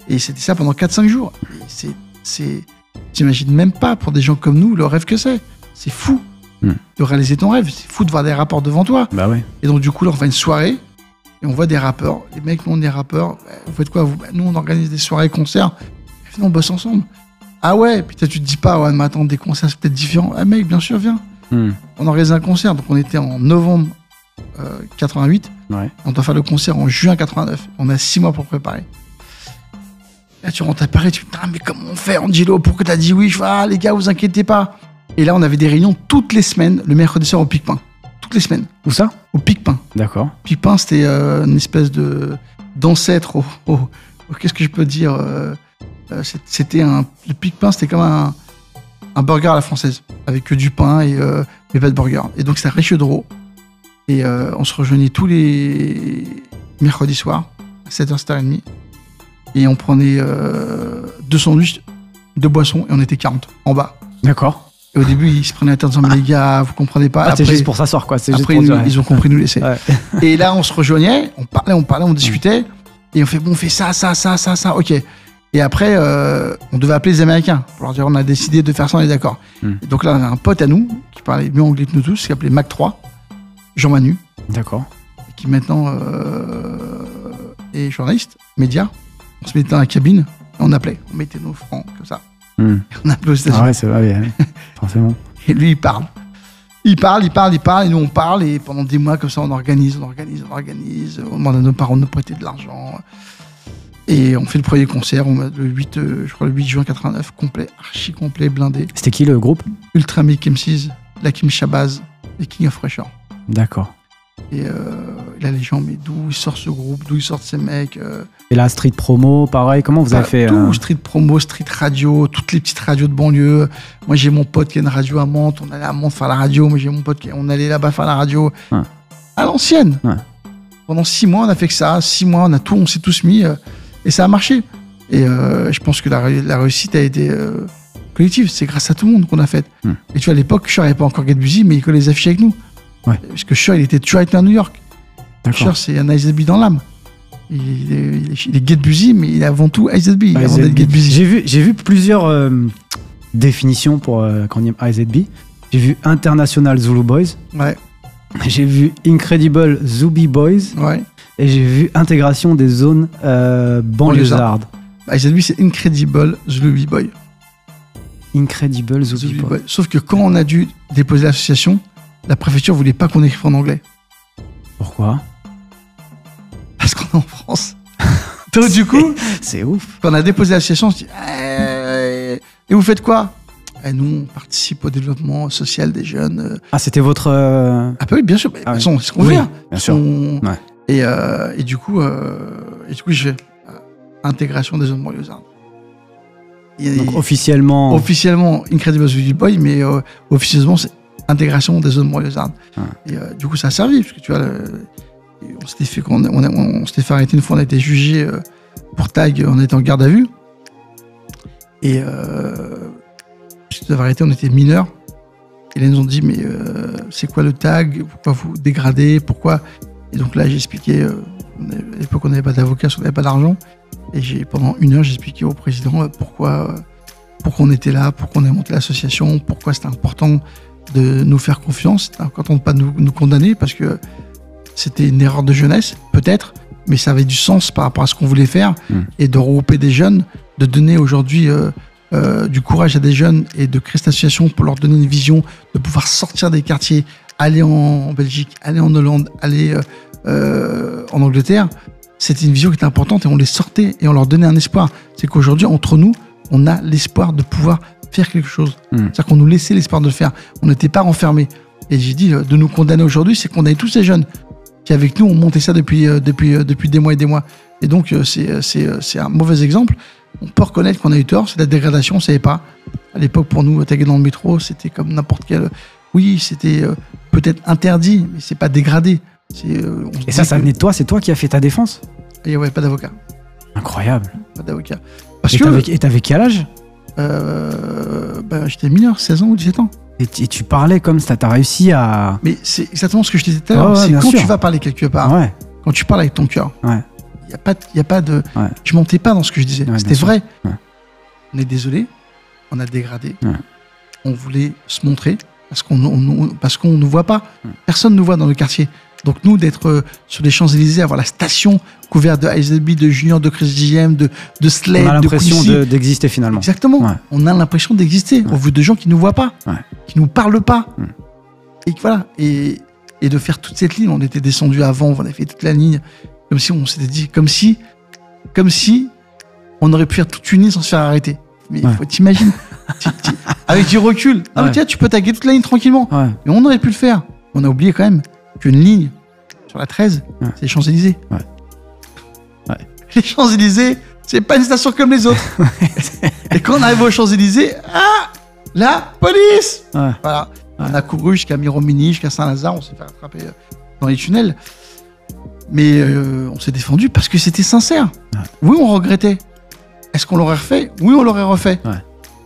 Et c'était ça pendant 4-5 jours. C'est, c'est, t'imagines même pas pour des gens comme nous le rêve que c'est. C'est fou hmm. de réaliser ton rêve. C'est fou de voir des rappeurs devant toi. Bah ouais. Et donc, du coup, là, on fait une soirée et on voit des rappeurs. Les mecs, nous, on est rappeurs. Bah, vous faites quoi vous? Bah, Nous, on organise des soirées, concerts. Et on bosse ensemble. Ah ouais, puis tu te dis pas, ouais, mais attends, des concerts, c'est peut-être différent. Ah mec, bien sûr, viens. Hmm. On organisé un concert, donc on était en novembre 88. Euh, on doit faire le concert en juin 89. On a six mois pour préparer. Là, tu rentres à Paris, tu te dis, ah, mais comment on fait, Angelo? Pourquoi t'as dit oui? Je fais, ah, les gars, vous inquiétez pas. Et là, on avait des réunions toutes les semaines, le mercredi soir au Pic-Pain. Toutes les semaines. Où ça? Au Pic-Pain. D'accord. Pic-Pain, c'était euh, une espèce de d'ancêtre au, qu'est-ce que je peux dire C'était un le pic pain, c'était comme un, un burger à la française avec que du pain et mais pas de burger. Et donc c'était à d'euros. Et on se rejoignait tous les mercredis soirs à 7h, 7h30. Et on prenait deux sandwichs, deux boissons et on était 40 en bas. D'accord. Et au début, ils se prenaient la tête en disant, les gars, vous comprenez pas. Ah, c'est juste pour s'asseoir, quoi. Après, ils, ont compris nous laisser. Et là, on se rejoignait, on parlait, on parlait, on discutait. Et on fait, bon, on fait ça, ça, ça, ça, ça, ok. Et après, euh, on devait appeler les Américains pour leur dire, on a décidé de faire ça, on est d'accord. Hmm. Donc là, on a un pote à nous, qui parlait mieux anglais que nous tous, qui s'appelait Mac 3, Jean Manu. D'accord. Qui maintenant euh, est journaliste, média. On se mettait dans la cabine, et on appelait, on mettait nos francs, comme ça. Hmm. On appelait aux États-Unis. Ah ouais, c'est vrai, forcément. Et lui, il parle. Il parle, il parle, il parle, et nous on parle, et pendant des mois comme ça, on organise, on organise, on organise, on demande à nos parents de nous prêter de l'argent. Et on fait le premier concert, on, le 8, euh, je crois le 8 juin 89, complet, archi complet, blindé. C'était qui le groupe? Ultra Mick MCs, Lakim Shabazz et King of Fresher. D'accord. Et euh, là, les gens, mais d'où sortent ce groupe, d'où ils sortent ces mecs euh. Et la street promo, pareil, comment vous avez bah, fait Tout, euh street promo, street radio, toutes les petites radios de banlieue. Moi, j'ai mon pote qui a une radio à Mantes, on allait à Mantes faire la radio. Moi, j'ai mon pote qui on allait là-bas faire la radio. À l'ancienne. Pendant six mois, on a fait que ça. Six mois, on a tout, on s'est tous mis et ça a marché. Et je pense que la, réussite a été collective. C'est grâce à tout le monde qu'on a fait. Hmm. Et tu vois, à l'époque, je n'avais pas encore Get Busy, mais il collait les affiches avec nous. Parce que Cher, il était toujours avec à New York. Cher, c'est un IZB dans l'âme. Il est, il, Get Busy, mais il est avant tout IZB. J'ai vu, j'ai vu plusieurs euh, définitions pour euh, IZB. J'ai vu International Zulu Boys. Ouais. J'ai vu Incredible Zubi Boys. Ouais. Et j'ai vu intégration des zones euh, banlieusardes. IZB, c'est Incredible Zulu Boy. Incredible Zulu Boy. Sauf que quand on a dû déposer l'association, la préfecture voulait pas qu'on écrive en anglais. Pourquoi? Parce qu'on est en France. Donc du coup, c'est ouf. Quand on a déposé l'association, on se dit eh, et vous faites quoi? Et eh, nous, on participe au développement social des jeunes. Euh. Ah, c'était votre. Euh, ah, bah oui, bien sûr. Ah, c'est ce qu'on oui, Bien sûr. Et, euh, et, du coup, et du coup, je fais intégration des zones banlieusardes. Donc, officiellement. Officiellement, Incredible Boy, mais officieusement, c'est intégration des zones banlieusardes. Et euh, du coup, ça a servi, parce que tu vois, on s'était fait, on, on, s'était fait arrêter une fois, on a été jugé euh, pour tag, on était en garde à vue. Et euh, puisque arrêté, on était mineurs. Et là, ils nous ont dit, mais euh, c'est quoi le tag? Pourquoi vous dégradez? Pourquoi? Et donc là, j'ai expliqué, à l'époque, on n'avait pas d'avocat, on n'avait pas d'argent. Et j'ai pendant une heure, j'ai expliqué au président pourquoi, pourquoi on était là, pourquoi on a monté l'association, pourquoi c'était important de nous faire confiance, quand on ne pas nous, nous condamner, parce que c'était une erreur de jeunesse, peut-être, mais ça avait du sens par rapport à ce qu'on voulait faire, hmm. et de regrouper des jeunes, de donner aujourd'hui euh, euh, du courage à des jeunes et de créer cette association pour leur donner une vision, de pouvoir sortir des quartiers, aller en Belgique, aller en Hollande, aller euh, en Angleterre. C'était une vision qui était importante et on les sortait et on leur donnait un espoir. C'est qu'aujourd'hui, entre nous, on a l'espoir de pouvoir faire quelque chose. Hmm. C'est-à-dire qu'on nous laissait l'espoir de le faire. On n'était pas renfermés. Et j'ai dit, euh, de nous condamner aujourd'hui, c'est condamner tous ces jeunes qui, avec nous, ont monté ça depuis, euh, depuis, euh, depuis des mois et des mois. Et donc, c'est un mauvais exemple. On peut reconnaître qu'on a eu tort, c'est la dégradation, on ne savait pas. À l'époque, pour nous, taguer dans le métro, c'était comme n'importe quel. Oui, c'était peut-être interdit, mais c'est pas dégradé. et ça, ça venait de toi C'est toi qui as fait ta défense? Et ouais, pas d'avocat. Incroyable. Pas d'avocat. Et t'avais quel âge? Euh, bah, J'étais mineur, 16 ans ou 17 ans. Et, tu parlais comme ça, t'as réussi à. Mais c'est exactement ce que je disais tout à l'heure. c'est quand tu vas parler quelque part, quand tu parles avec ton cœur, il n'y a, pas, y a pas de. Je mentais pas dans ce que je disais. C'était vrai. On est désolé, on a dégradé. On voulait se montrer parce qu'on ne nous voit pas. Personne ne nous voit dans le quartier. Donc nous, d'être euh, sur les Champs-Élysées, avoir la station couverte de ISLB, de Junior, de Chris GM, de, de Slade, On a l'impression d'exister finalement. Exactement. On a l'impression d'exister. On veut de gens qui ne nous voient pas, qui ne nous parlent pas. Mm. Et voilà. Et, et, de faire toute cette ligne, on était descendu avant, on avait fait toute la ligne, comme si on s'était dit, comme si, comme si on aurait pu faire toute une ligne sans se faire arrêter. Mais il faut t'imaginer. avec du recul. Ah, tiens, tu peux taguer toute la ligne tranquillement. Mais on aurait pu le faire. On a oublié quand même qu'une ligne sur la 13, c'est les Champs-Élysées. Les Champs-Élysées, c'est pas une station comme les autres. et quand on arrive aux Champs-Élysées, ah, la police Voilà. On a couru jusqu'à Miromini, jusqu'à Saint-Lazare, on s'est fait rattraper euh, dans les tunnels. Mais euh, on s'est défendu parce que c'était sincère. Oui, on regrettait. Est-ce qu'on l'aurait refait? Oui, on l'aurait refait.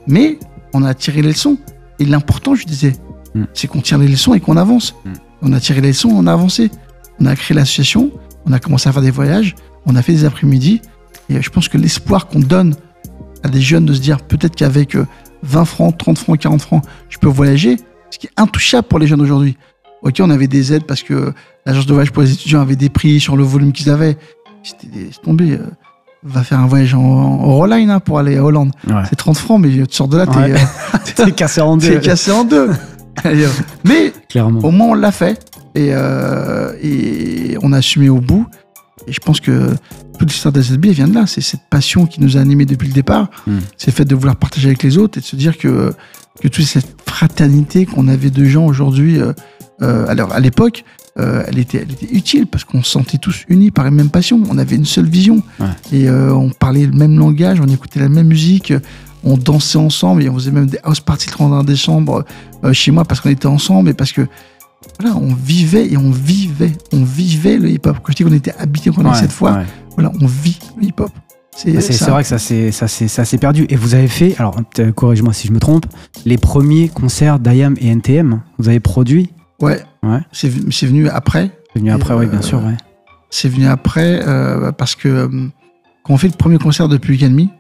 Mais on a tiré les leçons. Et l'important, je disais, mm. c'est qu'on tire les leçons et qu'on avance. Mm. On a tiré les leçons, on a avancé. On a créé l'association, on a commencé à faire des voyages, on a fait des après-midi. Et je pense que l'espoir qu'on donne à des jeunes de se dire peut-être qu'avec 20 euh, francs, 30 francs, 40 francs, je peux voyager, ce qui est intouchable pour les jeunes aujourd'hui. Ok, on avait des aides parce que l'agence de voyage pour les étudiants avait des prix sur le volume qu'ils avaient. C'était tombé. Euh, va faire un voyage en, en hein, pour aller à Hollande. C'est 30 francs, mais tu sors de là, t'es euh, cassé en deux. T'es cassé en deux. mais Clairement. au moins on l'a fait et, et on a assumé au bout. Et je pense que toute l'histoire d'SSB vient de là. C'est cette passion qui nous a animés depuis le départ. Hmm. C'est le fait de vouloir partager avec les autres et de se dire que, que toute cette fraternité qu'on avait de gens aujourd'hui, euh, euh, alors à l'époque, euh, elle, était, elle était utile parce qu'on se sentait tous unis par la même passion. On avait une seule vision et on parlait le même langage, on écoutait la même musique. On dansait ensemble et on faisait même des house parties le 31 décembre chez moi parce qu'on était ensemble et parce que voilà, on vivait et on vivait, on vivait le hip-hop. Quand je dis qu'on était habité pendant cette fois, voilà, on vit le hip-hop. C'est bah, vrai que ça s'est perdu. Et vous avez fait, alors corrige-moi si je me trompe, les premiers concerts d'IAM et NTM, vous avez produit Ouais. ouais. C'est venu après. C'est venu après, oui, bien sûr. Ouais. C'est venu après euh, parce que euh, quand on fait le premier concert de Public Enemy.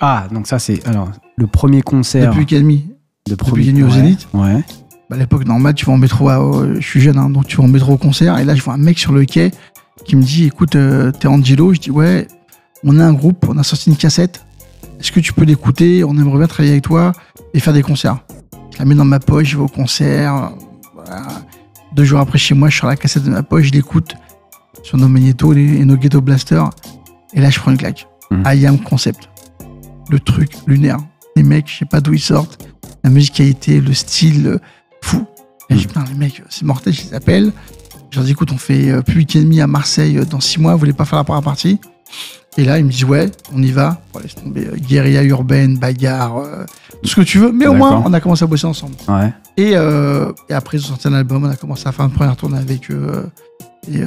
Ah, donc ça c'est alors le premier concert. De Public Enemy. De Public Enemy au Zénith. Ouais. Bah, à l'époque, normal, tu vas en métro, je suis jeune, hein, donc tu vas en métro au concert, et là, je vois un mec sur le quai qui me dit, écoute, euh, t'es Angelo Je dis, ouais, on a un groupe, on a sorti une cassette, est-ce que tu peux l'écouter? On aimerait bien travailler avec toi et faire des concerts. Je la mets dans ma poche, je vais au concert. Deux jours après, chez moi, je sors la cassette de ma poche, je l'écoute sur nos magnétos et nos ghetto blasters, et là, je prends une claque. Mmh. I am concept. Le truc lunaire. Les mecs, je sais pas d'où ils sortent. La musicalité, le style, fou. Et je dis, putain, les mecs, c'est mortel, je les appelle. Je leur dis, écoute, on fait euh, plus week demi à Marseille euh, dans six mois, vous voulez pas faire la première partie? Et là, ils me disent, ouais, on y va. Bon, laisse tomber, euh, guérilla urbaine, bagarre, tout ce que tu veux. Mais au moins, on a commencé à bosser ensemble. Ouais. Et, et après, ils ont sorti un album, on a commencé à faire une première tournée avec eux. et,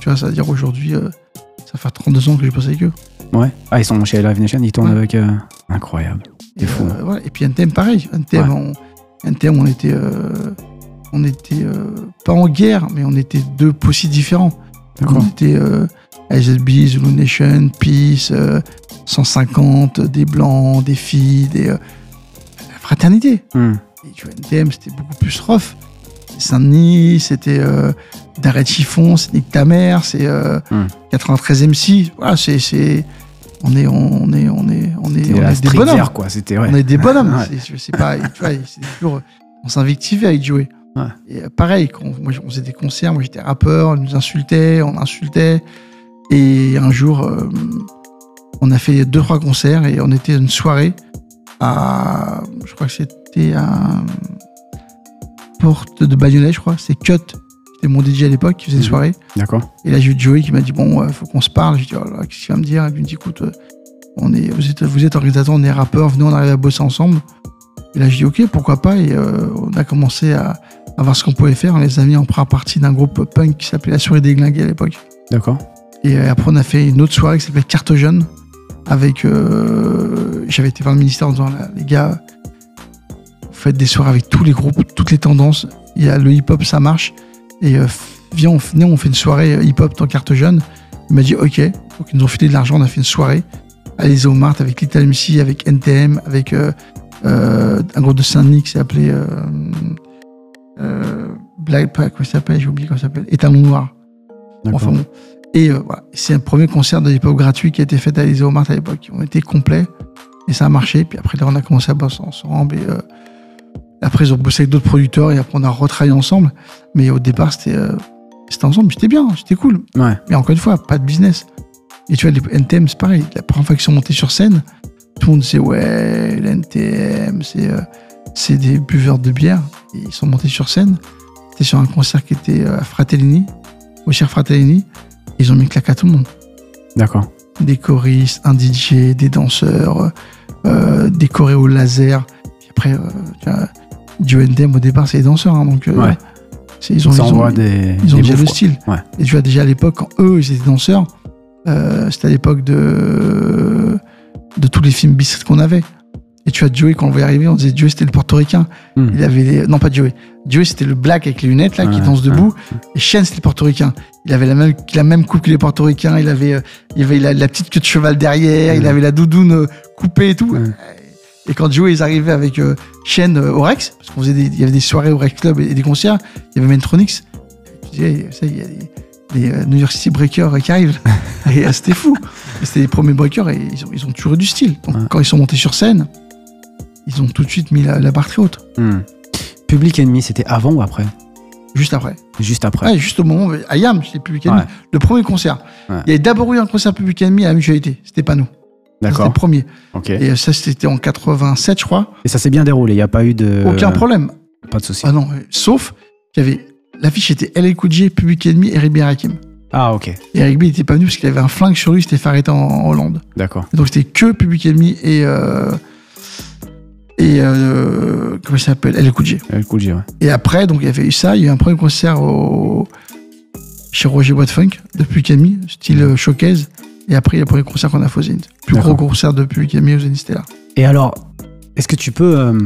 tu vois, ça veut dire aujourd'hui, ça fait 32 ans que j'ai bossé avec eux. Ouais. Ah, ils sont chez Live Nation, ils tournent avec. Incroyable. Et, fou. et puis NTM, pareil. NTM, on, NTM, on était, euh, on était euh, pas en guerre, mais on était deux possibles différents. On était euh, SSB, Zulu Nation, Peace, 150, des blancs, des filles, des fraternité. Hmm. Et tu vois, NTM, c'était beaucoup plus rough. Saint-Denis, c'était euh, D'arrêt Chiffon, c'est Nick ta mère, c'est 93 MC. Voilà, c'est on est, on est, on est, on est, on est des bonhommes. quoi. C'était, On est des bonhommes. Je sais pas, tu vois, c'est toujours, on s'invectivait avec Joey. Et euh, pareil, quand moi, on faisait des concerts, moi j'étais rappeur, on nous insultait, on insultait. Et un jour, euh, on a fait deux, trois concerts et on était une soirée à, je crois que c'était à Porte de Bagnolet, je crois, c'est Cut c'était mon DJ à l'époque qui faisait des mhm. soirées. D'accord. Et là, j'ai eu Joey qui m'a dit Bon, il faut qu'on se parle. J'ai dit Oh là, qu'est-ce qu'il va me dire? Et puis il me dit Écoute, euh, on est, vous, êtes, vous êtes organisateur, on est rappeur, venez, on arrive à bosser ensemble. Et là, j'ai dit Ok, pourquoi pas? Et euh, on a commencé à, voir ce qu'on pouvait faire. On les a mis en première partie d'un groupe punk qui s'appelait La Souris Déglinguée à l'époque. D'accord. Et euh, après, on a fait une autre soirée qui s'appelait Carte Jeune. Avec. J'avais été voir le ministère en disant Les gars, vous faites des soirées avec tous les groupes, toutes les tendances. Il y a le hip-hop, ça marche. Et euh, viens, on, on fait une soirée euh, hip-hop dans carte jeune. Il m'a dit OK. Donc ils nous ont filé de l'argent, on a fait une soirée à l'Isao Mart avec Little MC, avec NTM, avec euh, un groupe de Saint-Denis qui s'est appelé Black, comment il s'appelle J'ai oublié comment ça s'appelle. Étalon Noir. Enfin bon. Et voilà, c'est un premier concert de hip-hop gratuit qui a été fait à l'Isao Mart à l'époque. On était complets et ça a marché. Puis après, là, on a commencé à bosser ensemble. Et, après, ils ont bossé avec d'autres producteurs et après, on a retravaillé ensemble. Mais au départ, c'était euh, c'était ensemble, c'était bien, c'était cool. Ouais. Mais encore une fois, pas de business. Et tu vois, les NTM, c'est pareil. La première fois qu'ils sont montés sur scène, tout le monde disait Ouais, l'NTM, c'est euh, c'est des buveurs de bière. Et ils sont montés sur scène. C'était sur un concert qui était euh, à Fratellini, au cher Fratellini. Ils ont mis claque à tout le monde. D'accord. Des choristes, un DJ, des danseurs, euh, des choréos laser. après, euh, du NDM au départ, c'est les danseurs. Hein, donc, ouais. ils ont, Ça ils ont, des, ils ont des déjà le style. Ouais. Et tu vois, déjà à l'époque, quand eux, ils étaient danseurs, euh, c'était à l'époque de, de tous les films bis qu'on avait. Et tu vois, Joey, quand on le voyait arriver, on disait Joey, c'était le portoricain. Hmm. Il avait les... Non, pas Joey. Joey, c'était le black avec les lunettes, là, qui danse debout. Et Shane, c'était le portoricain. Il avait la même, la même coupe que les portoricains. Il avait, euh, il avait la, la petite queue de cheval derrière. Il avait la doudoune euh, coupée et tout. Et quand Joey, ils arrivaient avec euh, Shane euh, au Rex, parce qu'on faisait des, il y avait des soirées au Rex Club et, et des concerts, il y avait Mentronix. Je disais, ça, il y a des, des, euh, New York City Breakers qui arrivent. et c'était fou. C'était les premiers breakers et ils ont, ils ont toujours eu du style. Donc quand ils sont montés sur scène, ils ont tout de suite mis la, la barre très haute. Hmm. Public Enemy, c'était avant ou après Juste après. Juste après. Ouais, juste au moment où, à Yam, c'était Public Enemy. Ouais. Le premier concert. Ouais. Il y avait d'abord eu un concert Public Enemy à la mutualité. C'était pas nous. Ça, C'était D'accord. le premier. Ok. Et ça, c'était en 87, je crois. Et ça s'est bien déroulé, il n'y a pas eu de. Aucun problème. Pas de souci. Ah non, euh, sauf qu'il y avait. L'affiche était LL Cool J, Public Enemy et Eric B. Rakim. Ah, ok. Et Eric B. il était pas venu parce qu'il avait un flingue sur lui, il s'était fait arrêter en, en Hollande. D'accord. Donc c'était que Public Enemy et. Euh, et. Euh, comment s'appelle? J, ouais. Et après, donc il y avait eu ça, il y a eu un premier concert au, chez Roger Bois de Funk de Public Enemy, style euh, showcase. Et après, il y a le premier concert qu'on a fait au Zénith. Plus gros concert de Public Enemy au Zénith, c'était là. Et alors, est-ce que tu peux euh,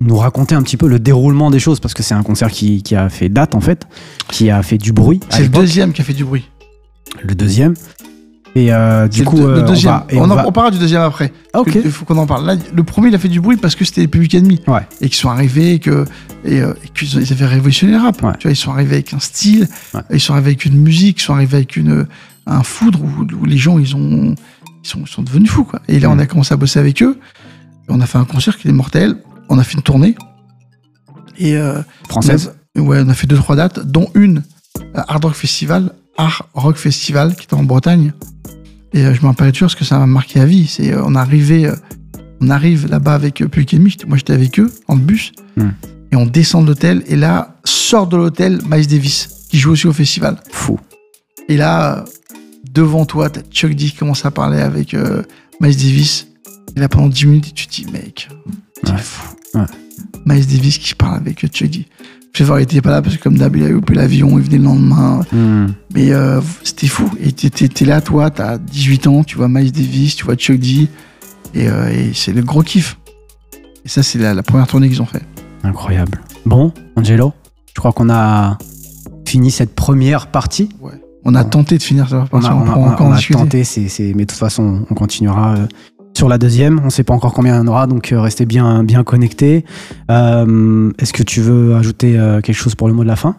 nous raconter un petit peu le déroulement des choses? Parce que c'est un concert qui, qui a fait date, en fait, qui a fait du bruit. C'est le deuxième qui a fait du bruit. Le deuxième. Et euh, du coup, le, le euh, deuxième. on va. et on, on en- on parlera du deuxième après. Ah, ok. Il faut qu'on en parle. Là, le premier, il a fait du bruit parce que c'était Public Enemy. Ouais. Et qu'ils sont arrivés et que et, euh, et qu'ils avaient révolutionné le rap. Ouais. Tu vois, ils sont arrivés avec un style, Ouais. ils sont arrivés avec une musique, ils sont arrivés avec une un foudre où, où les gens ils ont ils sont, ils sont devenus fous quoi. Et là, Mm. on a commencé à bosser avec eux. Et on a fait un concert qui est mortel. On a fait une tournée. Et euh, Française on a, ouais, on a fait deux trois dates, dont une Hard Rock Festival, Hard Rock Festival, qui était en Bretagne. Et euh, je me rappelle toujours parce que ça m'a marqué à vie. C'est euh, on arrivait, euh, on arrive là-bas avec Public Enemy. Moi, j'étais avec eux en bus. Hmm. Et on descend de l'hôtel. Et là, sort de l'hôtel Miles Davis, qui joue aussi au festival. Fou. Et là, devant toi, t'as Chuck D qui commence à parler avec euh, Miles Davis. Et là, pendant 10 minutes, tu te dis, mec, t'es Ouais. fou. Ouais. Miles Davis qui parle avec Chuck D. Trevor était pas là parce que, comme d'hab, il a loupé l'avion, il venait le lendemain. Hmm. Mais euh, c'était fou. Et t'es- là, toi, t'as 18 ans, tu vois Miles Davis, tu vois Chuck D. Et, euh, et c'est le gros kiff. Et ça, c'est la, la première tournée qu'ils ont fait. Incroyable. Bon, Angelo, je crois qu'on a fini cette première partie. On a Ouais. tenté de finir. On a, on, on on a- on a tenté, mais de toute façon, on continuera euh, sur la deuxième. On ne sait pas encore combien il y en aura, donc euh, restez bien, bien connectés. Euh, est-ce que tu veux ajouter euh, quelque chose pour le mot de la fin?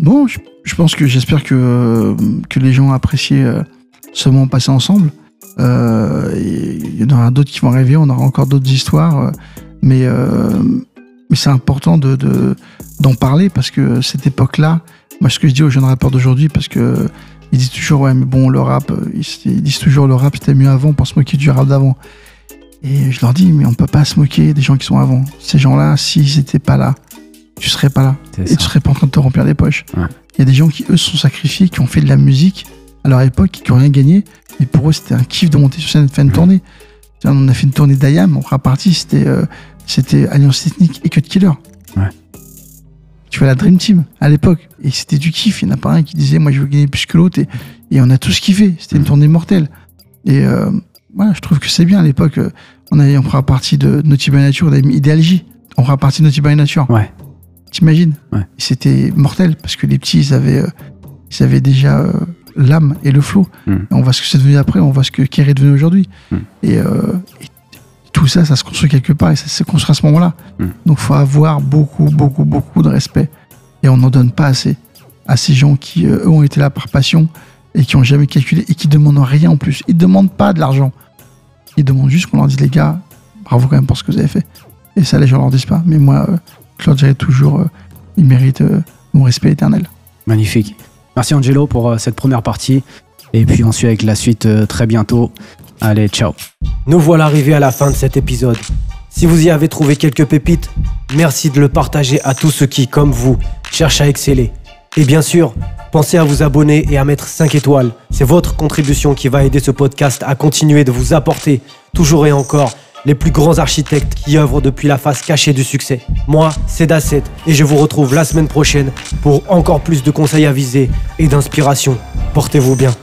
Bon, je, pense que j'espère que, les gens ont apprécié ce moment passé ensemble. Il y en aura d'autres qui vont arriver, on aura encore d'autres histoires. mais c'est important de, de- d'en parler parce que cette époque-là, moi ce que je dis aux jeunes rappeurs d'aujourd'hui, parce que ils disent toujours ouais mais bon le rap, euh, ils, disent toujours le rap c'était mieux avant pour se moquer du rap d'avant. Et je leur dis mais on peut pas se moquer des gens qui sont avant. Ces gens-là, s'ils étaient pas là, tu serais pas là et ça. tu serais pas en train de te remplir les poches. Il Ouais. y a des gens qui, eux, se sont sacrifiés, qui ont fait de la musique à leur époque, qui n'ont rien gagné. Et pour eux, c'était un kiff de monter sur scène et de faire une tournée. On a fait une tournée d'Ayam, on fera partie, c'était euh, c'était Alliance Ethnique et Cut Killer. Ouais. Tu vois la Dream Team à l'époque. Et c'était du kiff. Il n'y en a pas un qui disait, moi, je veux gagner plus que l'autre. Et, et on a tous kiffé. C'était une Mhm. tournée mortelle. Et euh, voilà, je trouve que c'est bien à l'époque. On, avait- on fera partie de Naughty by Nature, on avait mis Ideal J. On fera partie de Naughty by Nature. Ouais. T'imagines? Ouais. C'était mortel parce que les petits, ils avaient, euh, ils avaient déjà euh, l'âme et le flow. Mm. On voit ce que c'est devenu après, on voit ce que Kerry est devenu aujourd'hui. Mm. Et, euh, et tout ça, ça se construit quelque part et ça se construit à ce moment-là. Mm. Donc faut avoir beaucoup, beaucoup, beaucoup de respect. Et on n'en donne pas assez à ces gens qui, euh, eux, ont été là par passion et qui ont jamais calculé et qui demandent rien en plus. Ils demandent pas de l'argent. Ils demandent juste qu'on leur dise, les gars, bravo quand même pour ce que vous avez fait. Et ça, les gens leur disent pas. Mais moi, euh, je leur toujours, euh, ils méritent euh, mon respect éternel. Magnifique. Merci Angelo pour cette première partie. Et puis on suit avec la suite très bientôt. Allez, ciao. Nous voilà arrivés à la fin de cet épisode. Si vous y avez trouvé quelques pépites, merci de le partager à tous ceux qui, comme vous, cherchent à exceller. Et bien sûr, Pensez à vous abonner et à mettre 5 étoiles. C'est votre contribution qui va aider ce podcast à continuer de vous apporter, toujours et encore, les plus grands architectes qui œuvrent depuis la face cachée du succès. Moi, c'est Dasset et je vous retrouve la semaine prochaine pour encore plus de conseils avisés et d'inspiration. Portez-vous bien.